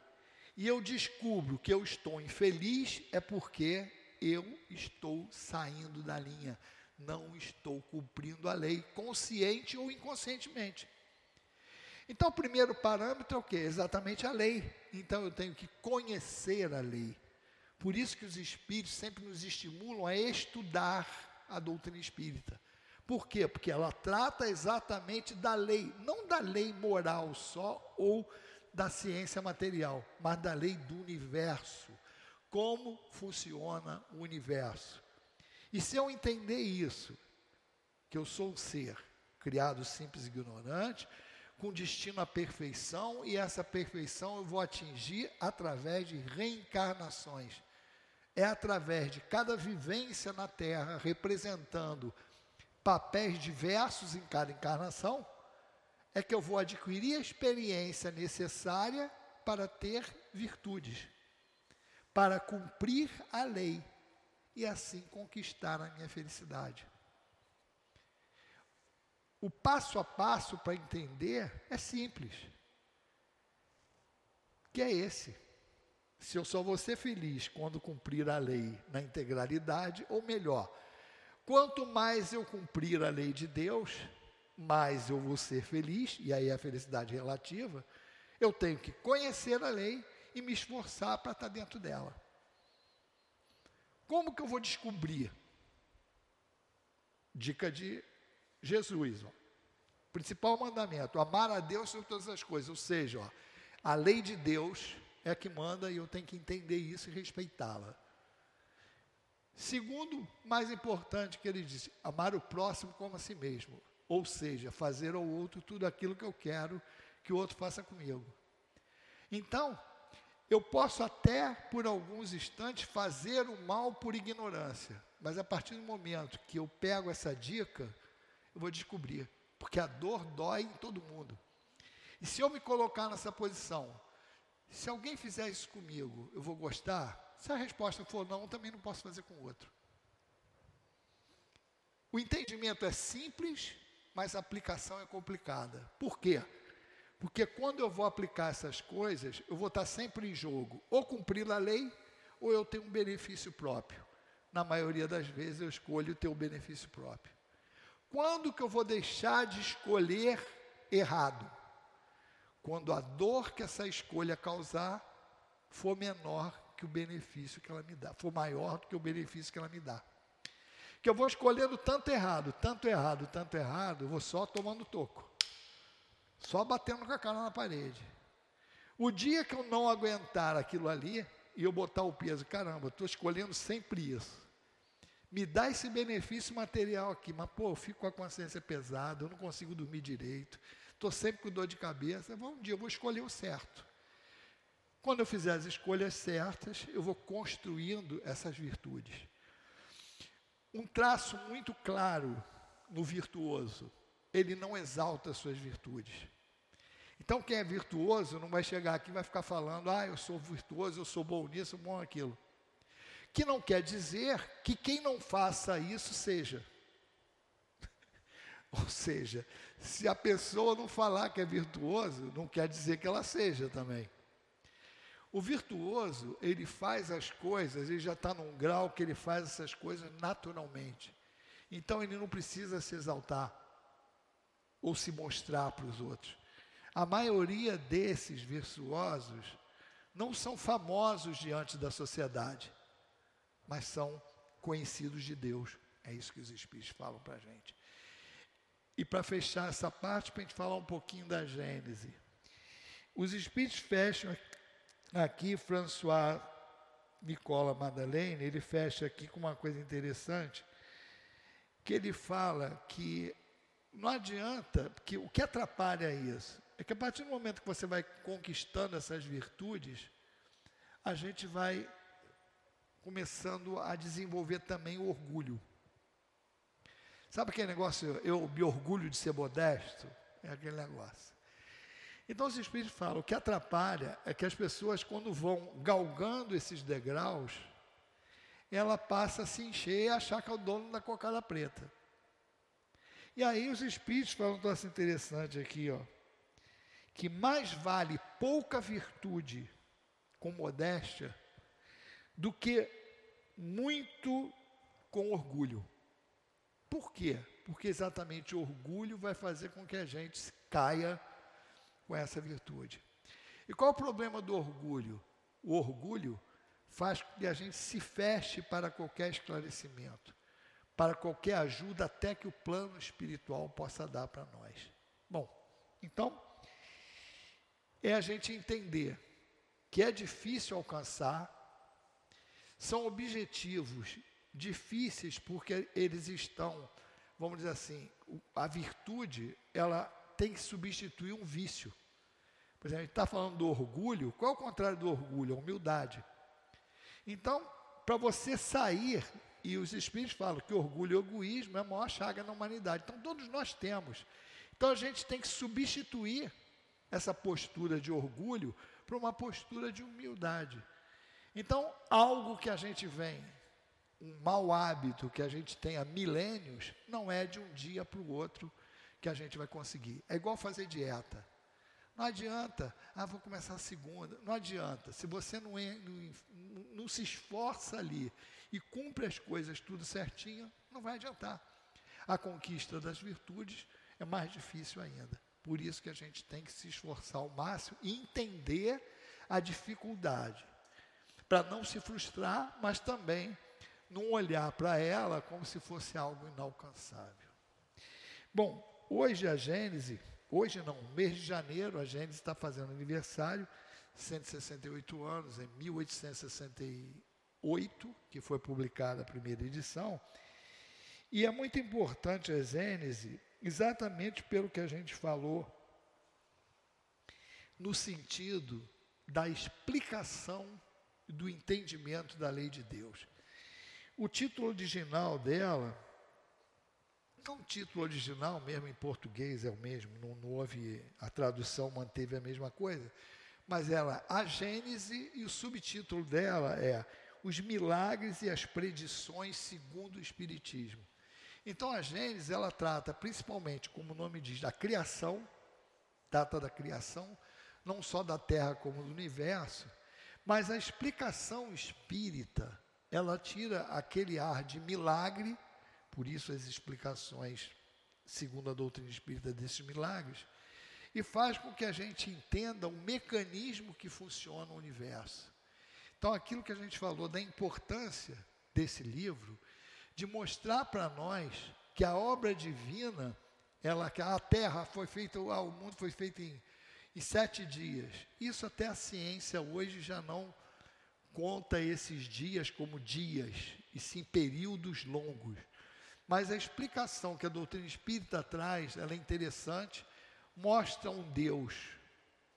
e eu descubro que eu estou infeliz, é porque eu estou saindo da linha, não estou cumprindo a lei, consciente ou inconscientemente. Então, o primeiro parâmetro é o que? Exatamente a lei. Então, eu tenho que conhecer a lei. Por isso que os espíritos sempre nos estimulam a estudar a doutrina espírita. Por quê? Porque ela trata exatamente da lei, não da lei moral só ou da ciência material, mas da lei do universo. Como funciona o universo. E se eu entender isso, que eu sou um ser criado simples e ignorante, com destino à perfeição, e essa perfeição eu vou atingir através de reencarnações é através de cada vivência na Terra, representando papéis diversos em cada encarnação, é que eu vou adquirir a experiência necessária para ter virtudes, para cumprir a lei e assim conquistar a minha felicidade. O passo a passo para entender é simples. Que é esse. Se eu só vou ser feliz quando cumprir a lei na integralidade, ou melhor, quanto mais eu cumprir a lei de Deus, mais eu vou ser feliz, e aí é a felicidade relativa, eu tenho que conhecer a lei e me esforçar para estar dentro dela. Como que eu vou descobrir? Dica de Jesus. Ó. Principal mandamento: amar a Deus sobre todas as coisas. Ou seja, ó, a lei de Deus é que manda e eu tenho que entender isso e respeitá-la. Segundo, mais importante que ele disse, amar o próximo como a si mesmo. Ou seja, fazer ao outro tudo aquilo que eu quero que o outro faça comigo. Então, eu posso até, por alguns instantes, fazer o mal por ignorância, mas a partir do momento que eu pego essa dica, eu vou descobrir, porque a dor dói em todo mundo. E se eu me colocar nessa posição, se alguém fizer isso comigo, eu vou gostar? Se a resposta for não, também não posso fazer com o outro. O entendimento é simples, mas a aplicação é complicada. Por quê? Porque quando eu vou aplicar essas coisas, eu vou estar sempre em jogo, ou cumprir a lei, ou eu tenho um benefício próprio. Na maioria das vezes eu escolho ter o um benefício próprio. Quando que eu vou deixar de escolher errado? Quando a dor que essa escolha causar for menor que o benefício que ela me dá, for maior do que o benefício que ela me dá. Que eu vou escolhendo tanto errado, tanto errado, tanto errado, eu vou só tomando toco. Só batendo com a cara na parede. O dia que eu não aguentar aquilo ali e eu botar o peso, caramba, estou escolhendo sempre isso. Me dá esse benefício material aqui, mas pô, eu fico com a consciência pesada, eu não consigo dormir direito, estou sempre com dor de cabeça. Bom, um dia eu vou escolher o certo. Quando eu fizer as escolhas certas, eu vou construindo essas virtudes. Um traço muito claro no virtuoso ele não exalta as suas virtudes. Então, quem é virtuoso não vai chegar aqui e vai ficar falando, ah, eu sou virtuoso, eu sou bom nisso, bom naquilo. Que não quer dizer que quem não faça isso seja. Ou seja, se a pessoa não falar que é virtuoso, não quer dizer que ela seja também. O virtuoso, ele faz as coisas, ele já está num grau que ele faz essas coisas naturalmente. Então ele não precisa se exaltar ou se mostrar para os outros. A maioria desses virtuosos não são famosos diante da sociedade, mas são conhecidos de Deus. É isso que os Espíritos falam para a gente. E para fechar essa parte, para a gente falar um pouquinho da Gênese. Os Espíritos fecham aqui, François Nicola Madeleine, ele fecha aqui com uma coisa interessante, que ele fala que não adianta, porque o que atrapalha isso é que a partir do momento que você vai conquistando essas virtudes, a gente vai começando a desenvolver também o orgulho. Sabe aquele negócio, eu me orgulho de ser modesto? É aquele negócio. Então os Espíritos falam, o que atrapalha é que as pessoas, quando vão galgando esses degraus, ela passa a se encher e achar que é o dono da cocada preta. E aí os espíritos falam um troço interessante aqui, ó. Que mais vale pouca virtude com modéstia do que muito com orgulho. Por quê? Porque exatamente o orgulho vai fazer com que a gente caia com essa virtude. E qual o problema do orgulho? O orgulho faz com que a gente se feche para qualquer esclarecimento para qualquer ajuda até que o plano espiritual possa dar para nós. Bom, então, é a gente entender que é difícil alcançar, são objetivos difíceis porque eles estão, vamos dizer assim, a virtude, ela tem que substituir um vício. Por exemplo, a gente está falando do orgulho, qual é o contrário do orgulho? A humildade. Então, para você sair e os espíritos falam que orgulho e egoísmo é a maior chaga na humanidade. Então todos nós temos. Então a gente tem que substituir essa postura de orgulho para uma postura de humildade. Então, algo que a gente vem, um mau hábito que a gente tem há milênios, não é de um dia para o outro que a gente vai conseguir. É igual fazer dieta. Não adianta, ah, vou começar a segunda. Não adianta. Se você não, é, não, não se esforça ali e cumpre as coisas tudo certinho, não vai adiantar. A conquista das virtudes é mais difícil ainda. Por isso que a gente tem que se esforçar ao máximo e entender a dificuldade, para não se frustrar, mas também não olhar para ela como se fosse algo inalcançável. Bom, hoje a Gênese, hoje não, mês de janeiro, a Gênese está fazendo aniversário, 168 anos, em 1868, que foi publicada a primeira edição. E é muito importante a Gênese, exatamente pelo que a gente falou, no sentido da explicação do entendimento da lei de Deus. O título original dela, não o título original mesmo em português é o mesmo, não, não houve, a tradução manteve a mesma coisa, mas ela, a Gênese e o subtítulo dela é Os Milagres e as Predições segundo o Espiritismo. Então a Gênesis ela trata principalmente, como o nome diz, da criação, data da criação, não só da Terra como do universo, mas a explicação espírita, ela tira aquele ar de milagre, por isso as explicações, segundo a doutrina espírita, desses milagres, e faz com que a gente entenda o mecanismo que funciona o universo. Então, aquilo que a gente falou da importância desse livro, de mostrar para nós que a obra divina, ela, que a terra foi feita, o mundo foi feito em, em sete dias. Isso até a ciência hoje já não conta esses dias como dias, e sim períodos longos. Mas a explicação que a doutrina espírita traz, ela é interessante, mostra um Deus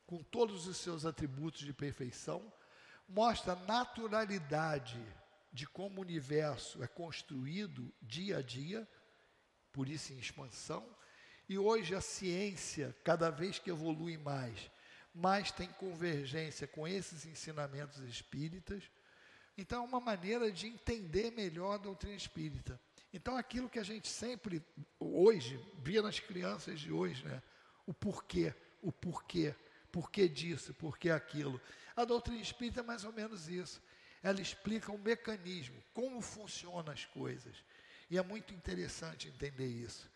com todos os seus atributos de perfeição, mostra a naturalidade de como o universo é construído dia a dia, por isso em expansão, e hoje a ciência, cada vez que evolui mais, mais tem convergência com esses ensinamentos espíritas. Então é uma maneira de entender melhor a doutrina espírita. Então aquilo que a gente sempre hoje via nas crianças de hoje, né? O porquê, o porquê, porquê disso, porquê aquilo. A doutrina espírita é mais ou menos isso ela explica o mecanismo, como funcionam as coisas. E é muito interessante entender isso.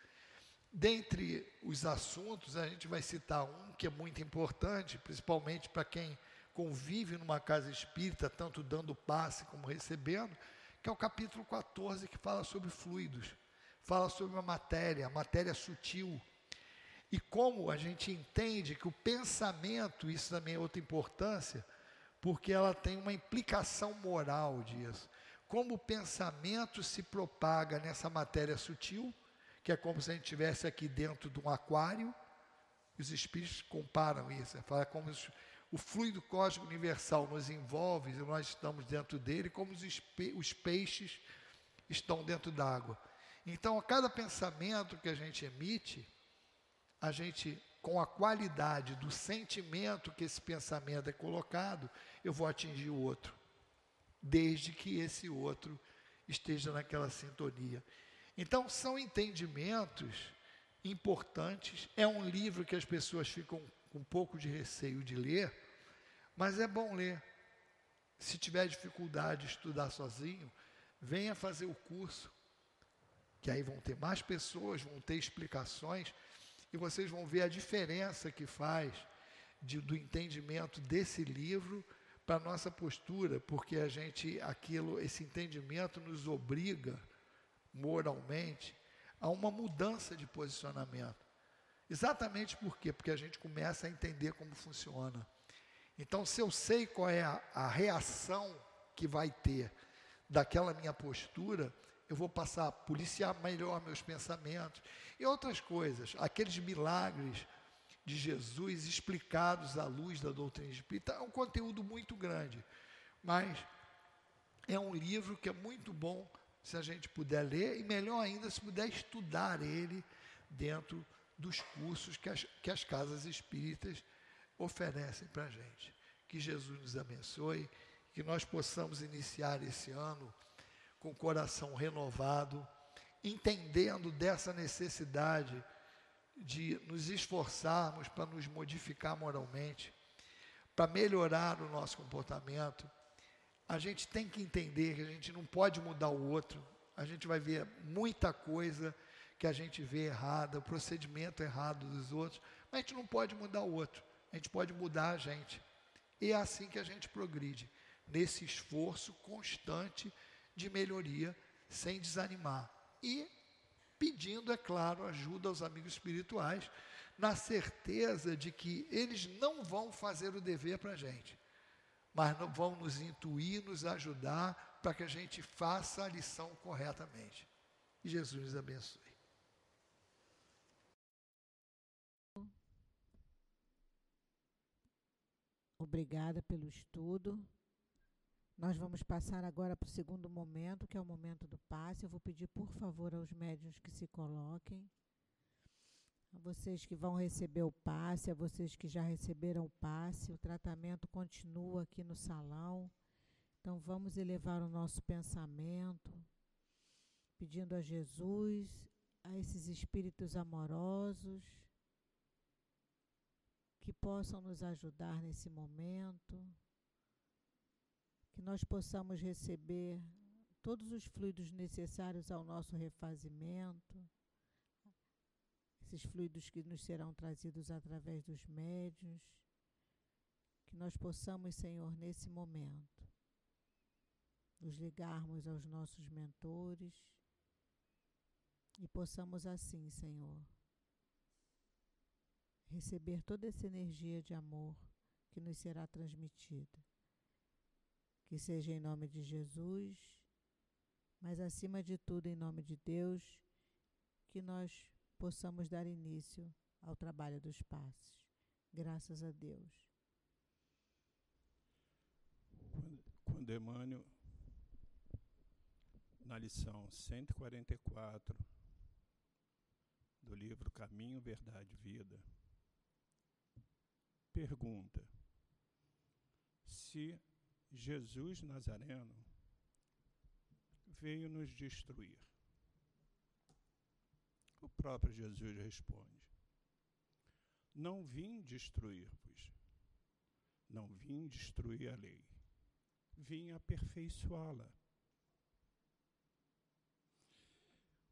Dentre os assuntos, a gente vai citar um que é muito importante, principalmente para quem convive numa casa espírita, tanto dando passe como recebendo, que é o capítulo 14, que fala sobre fluidos, fala sobre a matéria, a matéria sutil. E como a gente entende que o pensamento, isso também é outra importância, porque ela tem uma implicação moral disso. Como o pensamento se propaga nessa matéria sutil, que é como se a gente estivesse aqui dentro de um aquário, os espíritos comparam isso, fala como o fluido cósmico universal nos envolve, e nós estamos dentro dele, como os, os peixes estão dentro d'água. Então, a cada pensamento que a gente emite, a gente com a qualidade do sentimento que esse pensamento é colocado, eu vou atingir o outro, desde que esse outro esteja naquela sintonia. Então, são entendimentos importantes. É um livro que as pessoas ficam com um pouco de receio de ler, mas é bom ler. Se tiver dificuldade de estudar sozinho, venha fazer o curso, que aí vão ter mais pessoas, vão ter explicações e vocês vão ver a diferença que faz de, do entendimento desse livro para a nossa postura, porque a gente, aquilo, esse entendimento nos obriga moralmente a uma mudança de posicionamento. Exatamente por quê? Porque a gente começa a entender como funciona. Então, se eu sei qual é a, a reação que vai ter daquela minha postura, eu vou passar a policiar melhor meus pensamentos e outras coisas, aqueles milagres de Jesus explicados à luz da doutrina espírita, é um conteúdo muito grande, mas é um livro que é muito bom se a gente puder ler e melhor ainda se puder estudar ele dentro dos cursos que as, que as casas espíritas oferecem para a gente. Que Jesus nos abençoe, que nós possamos iniciar esse ano com o coração renovado, entendendo dessa necessidade de nos esforçarmos para nos modificar moralmente, para melhorar o nosso comportamento. A gente tem que entender que a gente não pode mudar o outro. A gente vai ver muita coisa que a gente vê errada, o procedimento errado dos outros, mas a gente não pode mudar o outro. A gente pode mudar a gente. E é assim que a gente progride, nesse esforço constante de melhoria, sem desanimar. E pedindo, é claro, ajuda aos amigos espirituais, na certeza de que eles não vão fazer o dever para a gente, mas vão nos intuir, nos ajudar para que a gente faça a lição corretamente. E Jesus nos abençoe. Obrigada pelo estudo. Nós vamos passar agora para o segundo momento, que é o momento do passe. Eu vou pedir, por favor, aos médiuns que se coloquem. A vocês que vão receber o passe, a vocês que já receberam o passe, o tratamento continua aqui no salão. Então vamos elevar o nosso pensamento, pedindo a Jesus, a esses espíritos amorosos, que possam nos ajudar nesse momento que nós possamos receber todos os fluidos necessários ao nosso refazimento, esses fluidos que nos serão trazidos através dos médios, que nós possamos, Senhor, nesse momento, nos ligarmos aos nossos mentores e possamos assim, Senhor, receber toda essa energia de amor que nos será transmitida. Que seja em nome de Jesus, mas acima de tudo em nome de Deus, que nós possamos dar início ao trabalho dos passos. Graças a Deus. Quando Emmanuel, na lição 144 do livro Caminho, Verdade e Vida, pergunta se Jesus Nazareno veio nos destruir. O próprio Jesus responde: Não vim destruir-vos, não vim destruir a lei, vim aperfeiçoá-la.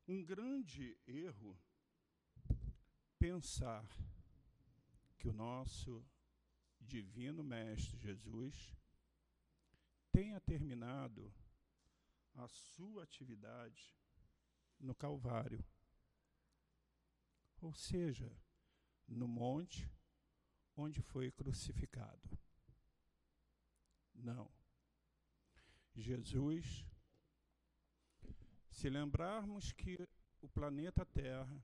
Um grande erro pensar que o nosso divino Mestre Jesus tenha terminado a sua atividade no Calvário. Ou seja, no monte onde foi crucificado. Não. Jesus, se lembrarmos que o planeta Terra,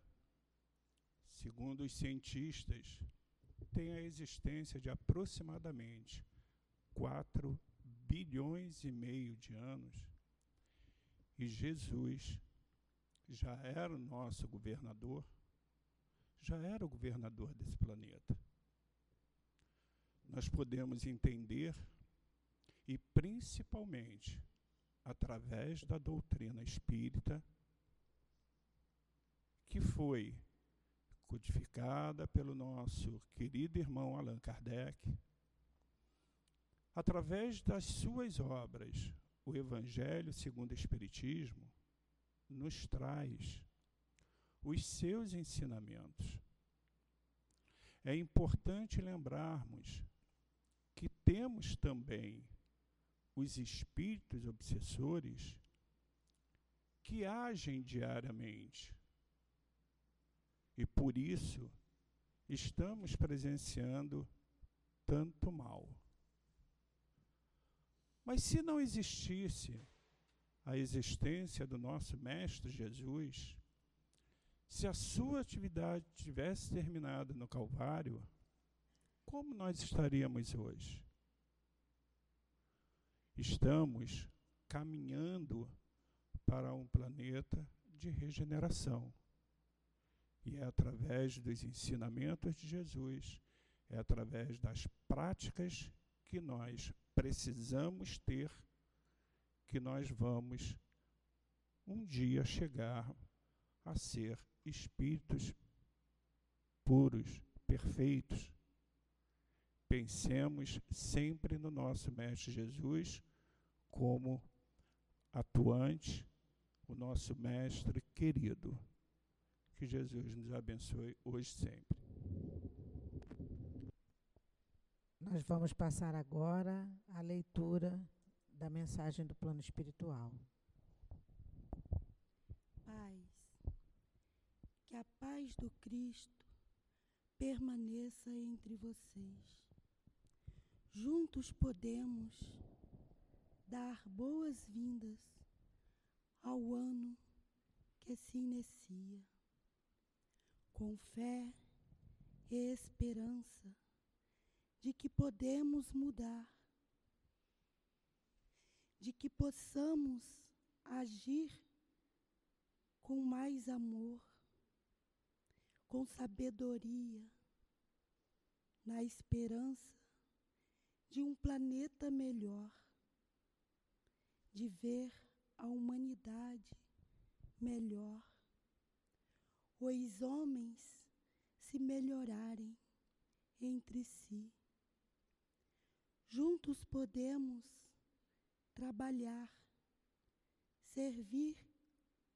segundo os cientistas, tem a existência de aproximadamente 4 bilhões e meio de anos, e Jesus já era o nosso governador, já era o governador desse planeta. Nós podemos entender, e principalmente através da doutrina espírita, que foi codificada pelo nosso querido irmão Allan Kardec, Através das suas obras, o Evangelho segundo o Espiritismo nos traz os seus ensinamentos. É importante lembrarmos que temos também os espíritos obsessores que agem diariamente. E por isso estamos presenciando tanto mal. Mas se não existisse a existência do nosso Mestre Jesus, se a sua atividade tivesse terminado no Calvário, como nós estaríamos hoje? Estamos caminhando para um planeta de regeneração. E é através dos ensinamentos de Jesus, é através das práticas que nós precisamos ter, que nós vamos um dia chegar a ser espíritos puros, perfeitos. Pensemos sempre no nosso Mestre Jesus como atuante, o nosso Mestre querido. Que Jesus nos abençoe hoje e sempre. Nós vamos passar agora a leitura da mensagem do plano espiritual. Paz. Que a paz do Cristo permaneça entre vocês. Juntos podemos dar boas-vindas ao ano que se inicia, com fé e esperança de que podemos mudar, de que possamos agir com mais amor, com sabedoria, na esperança de um planeta melhor, de ver a humanidade melhor, os homens se melhorarem entre si. Juntos podemos trabalhar, servir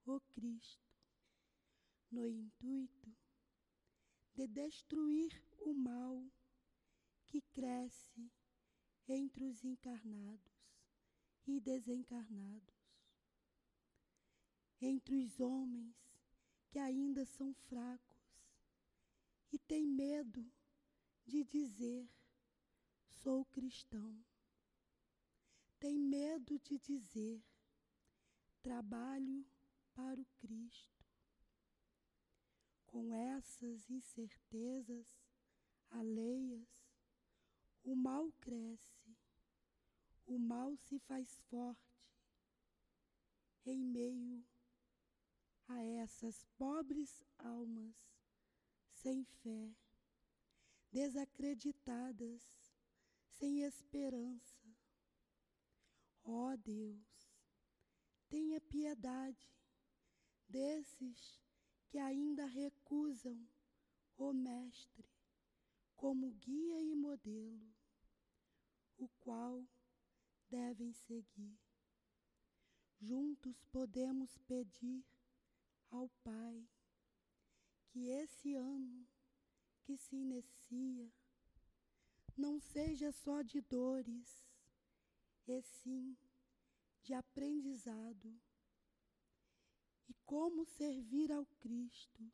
o Cristo, no intuito de destruir o mal que cresce entre os encarnados e desencarnados, entre os homens que ainda são fracos e têm medo de dizer: sou cristão. Tem medo de dizer: trabalho para o Cristo com essas incertezas alheias, o mal cresce, o mal se faz forte em meio a essas pobres almas sem fé, desacreditadas, sem esperança. Ó oh Deus, tenha piedade desses que ainda recusam o Mestre como guia e modelo, o qual devem seguir. Juntos podemos pedir ao Pai que esse ano que se inicia não seja só de dores, e sim de aprendizado e como servir ao Cristo,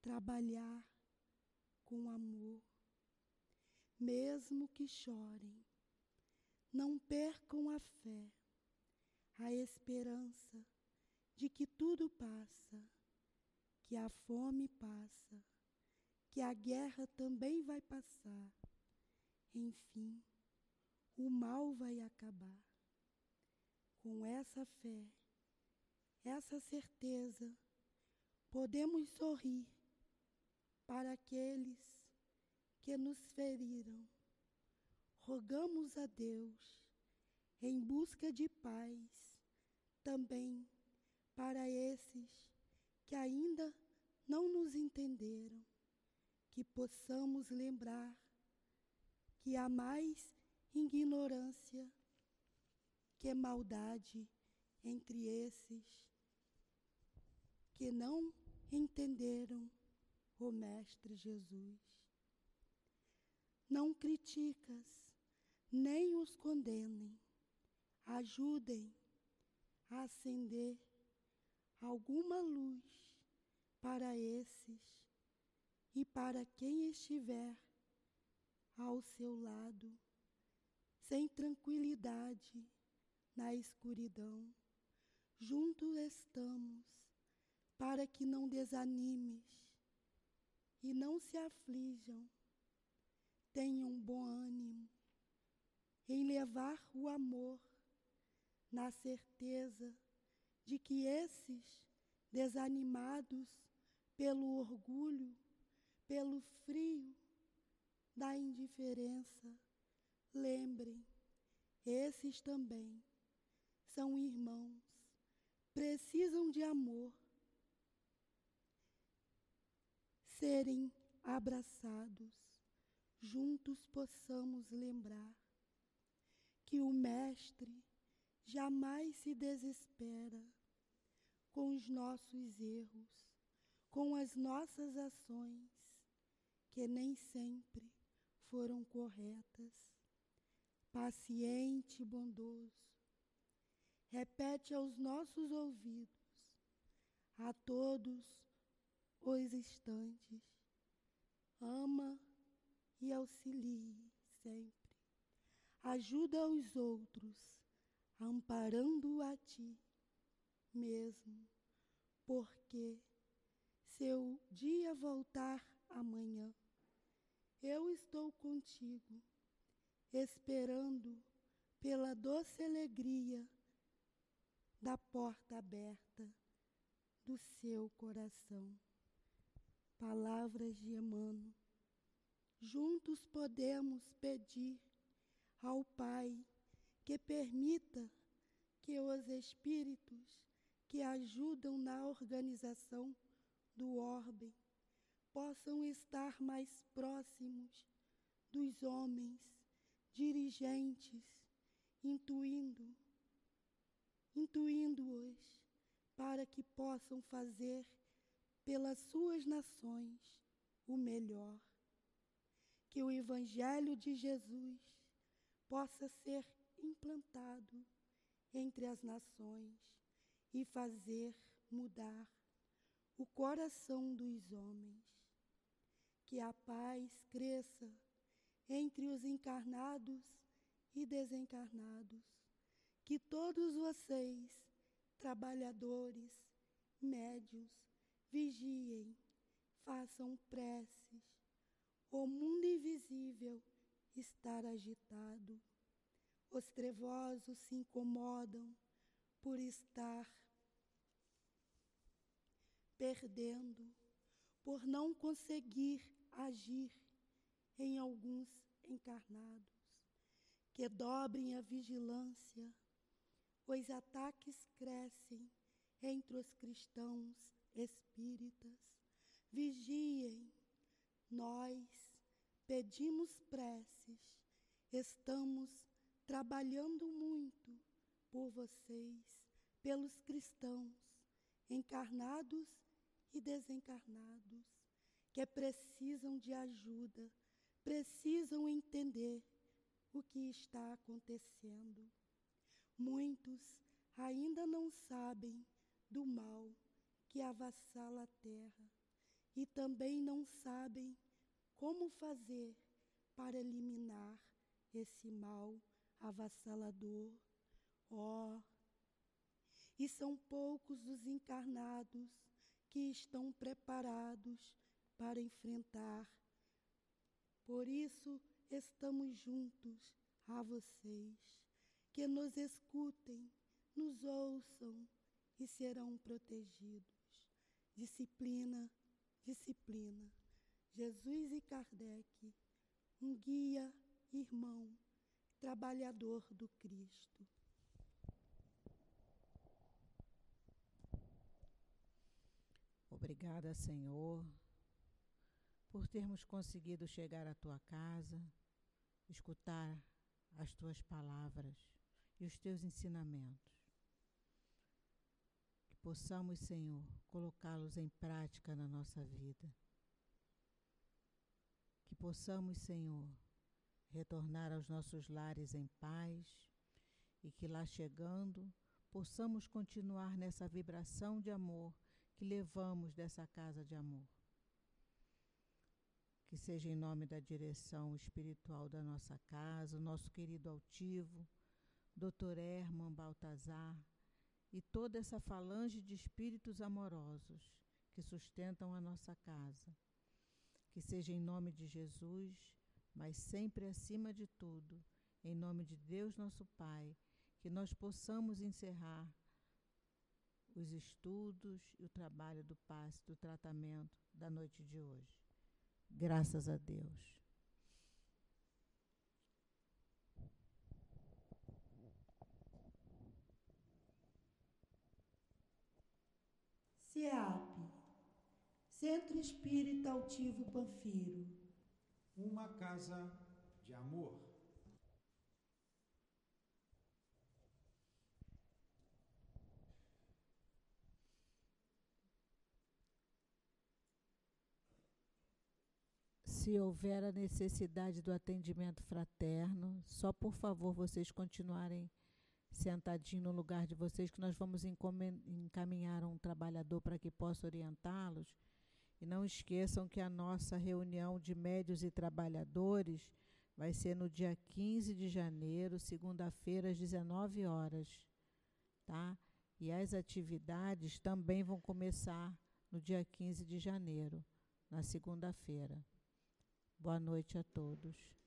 trabalhar com amor, mesmo que chorem, não percam a fé, a esperança de que tudo passa, que a fome passa, que a guerra também vai passar. Enfim, o mal vai acabar. Com essa fé, essa certeza, podemos sorrir para aqueles que nos feriram. Rogamos a Deus em busca de paz também para esses que ainda não nos entenderam, que possamos lembrar que há mais ignorância que maldade entre esses que não entenderam o Mestre Jesus. Não criticas, nem os condenem, ajudem a acender alguma luz para esses e para quem estiver ao seu lado, sem tranquilidade na escuridão. Juntos estamos para que não desanimes e não se aflijam. Tenham bom ânimo em levar o amor, na certeza de que esses desanimados pelo orgulho, pelo frio da indiferença. Lembrem, esses também são irmãos, precisam de amor, serem abraçados, juntos possamos lembrar que o Mestre jamais se desespera com os nossos erros, com as nossas ações, que nem sempre foram corretas. Paciente e bondoso, repete aos nossos ouvidos, a todos os instantes, ama e auxilie sempre. Ajuda os outros, amparando a ti mesmo, porque seu dia voltar amanhã, eu estou contigo, esperando pela doce alegria da porta aberta do seu coração. Palavras de Emmanuel. Juntos podemos pedir ao Pai que permita que os espíritos que ajudam na organização do orbe possam estar mais próximos dos homens dirigentes, intuindo, intuindo-os para que possam fazer pelas suas nações o melhor. Que o Evangelho de Jesus possa ser implantado entre as nações e fazer mudar o coração dos homens. Que a paz cresça entre os encarnados e desencarnados. Que todos vocês, trabalhadores, médios, vigiem, façam preces. O mundo invisível está agitado. Os trevosos se incomodam por estar perdendo, por não conseguir agir em alguns encarnados. Que dobrem a vigilância, os ataques crescem entre os cristãos espíritas. Vigiem, nós pedimos preces, estamos trabalhando muito por vocês, pelos cristãos, encarnados e desencarnados, que precisam de ajuda, precisam entender o que está acontecendo. Muitos ainda não sabem do mal que avassala a terra e também não sabem como fazer para eliminar esse mal avassalador. Oh, e são poucos os encarnados que estão preparados para enfrentar. Por isso, estamos juntos a vocês, que nos escutem, nos ouçam e serão protegidos. Disciplina, disciplina. Jesus e Kardec, um guia, irmão, trabalhador do Cristo. Obrigada, Senhor, por termos conseguido chegar à tua casa, escutar as tuas palavras e os teus ensinamentos. Possamos, Senhor, colocá-los em prática na nossa vida. Que possamos, Senhor, retornar aos nossos lares em paz e que lá chegando possamos continuar nessa vibração de amor que levamos dessa casa de amor. Que seja em nome da direção espiritual da nossa casa, o nosso querido altivo, Dr. Herman Baltazar e toda essa falange de espíritos amorosos que sustentam a nossa casa. Que seja em nome de Jesus, mas sempre acima de tudo, em nome de Deus nosso Pai, que nós possamos encerrar os estudos e o trabalho do passe, do tratamento da noite de hoje. Graças a Deus. CEAP, Centro Espírita Altivo Panfiro. Uma casa de amor. Se houver a necessidade do atendimento fraterno, só por favor vocês continuarem sentadinho no lugar de vocês, que nós vamos encaminhar um trabalhador para que possa orientá-los. E não esqueçam que a nossa reunião de médios e trabalhadores vai ser no dia 15 de janeiro, segunda-feira, às 19 horas. Tá? E as atividades também vão começar no dia 15 de janeiro, na segunda-feira. Boa noite a todos.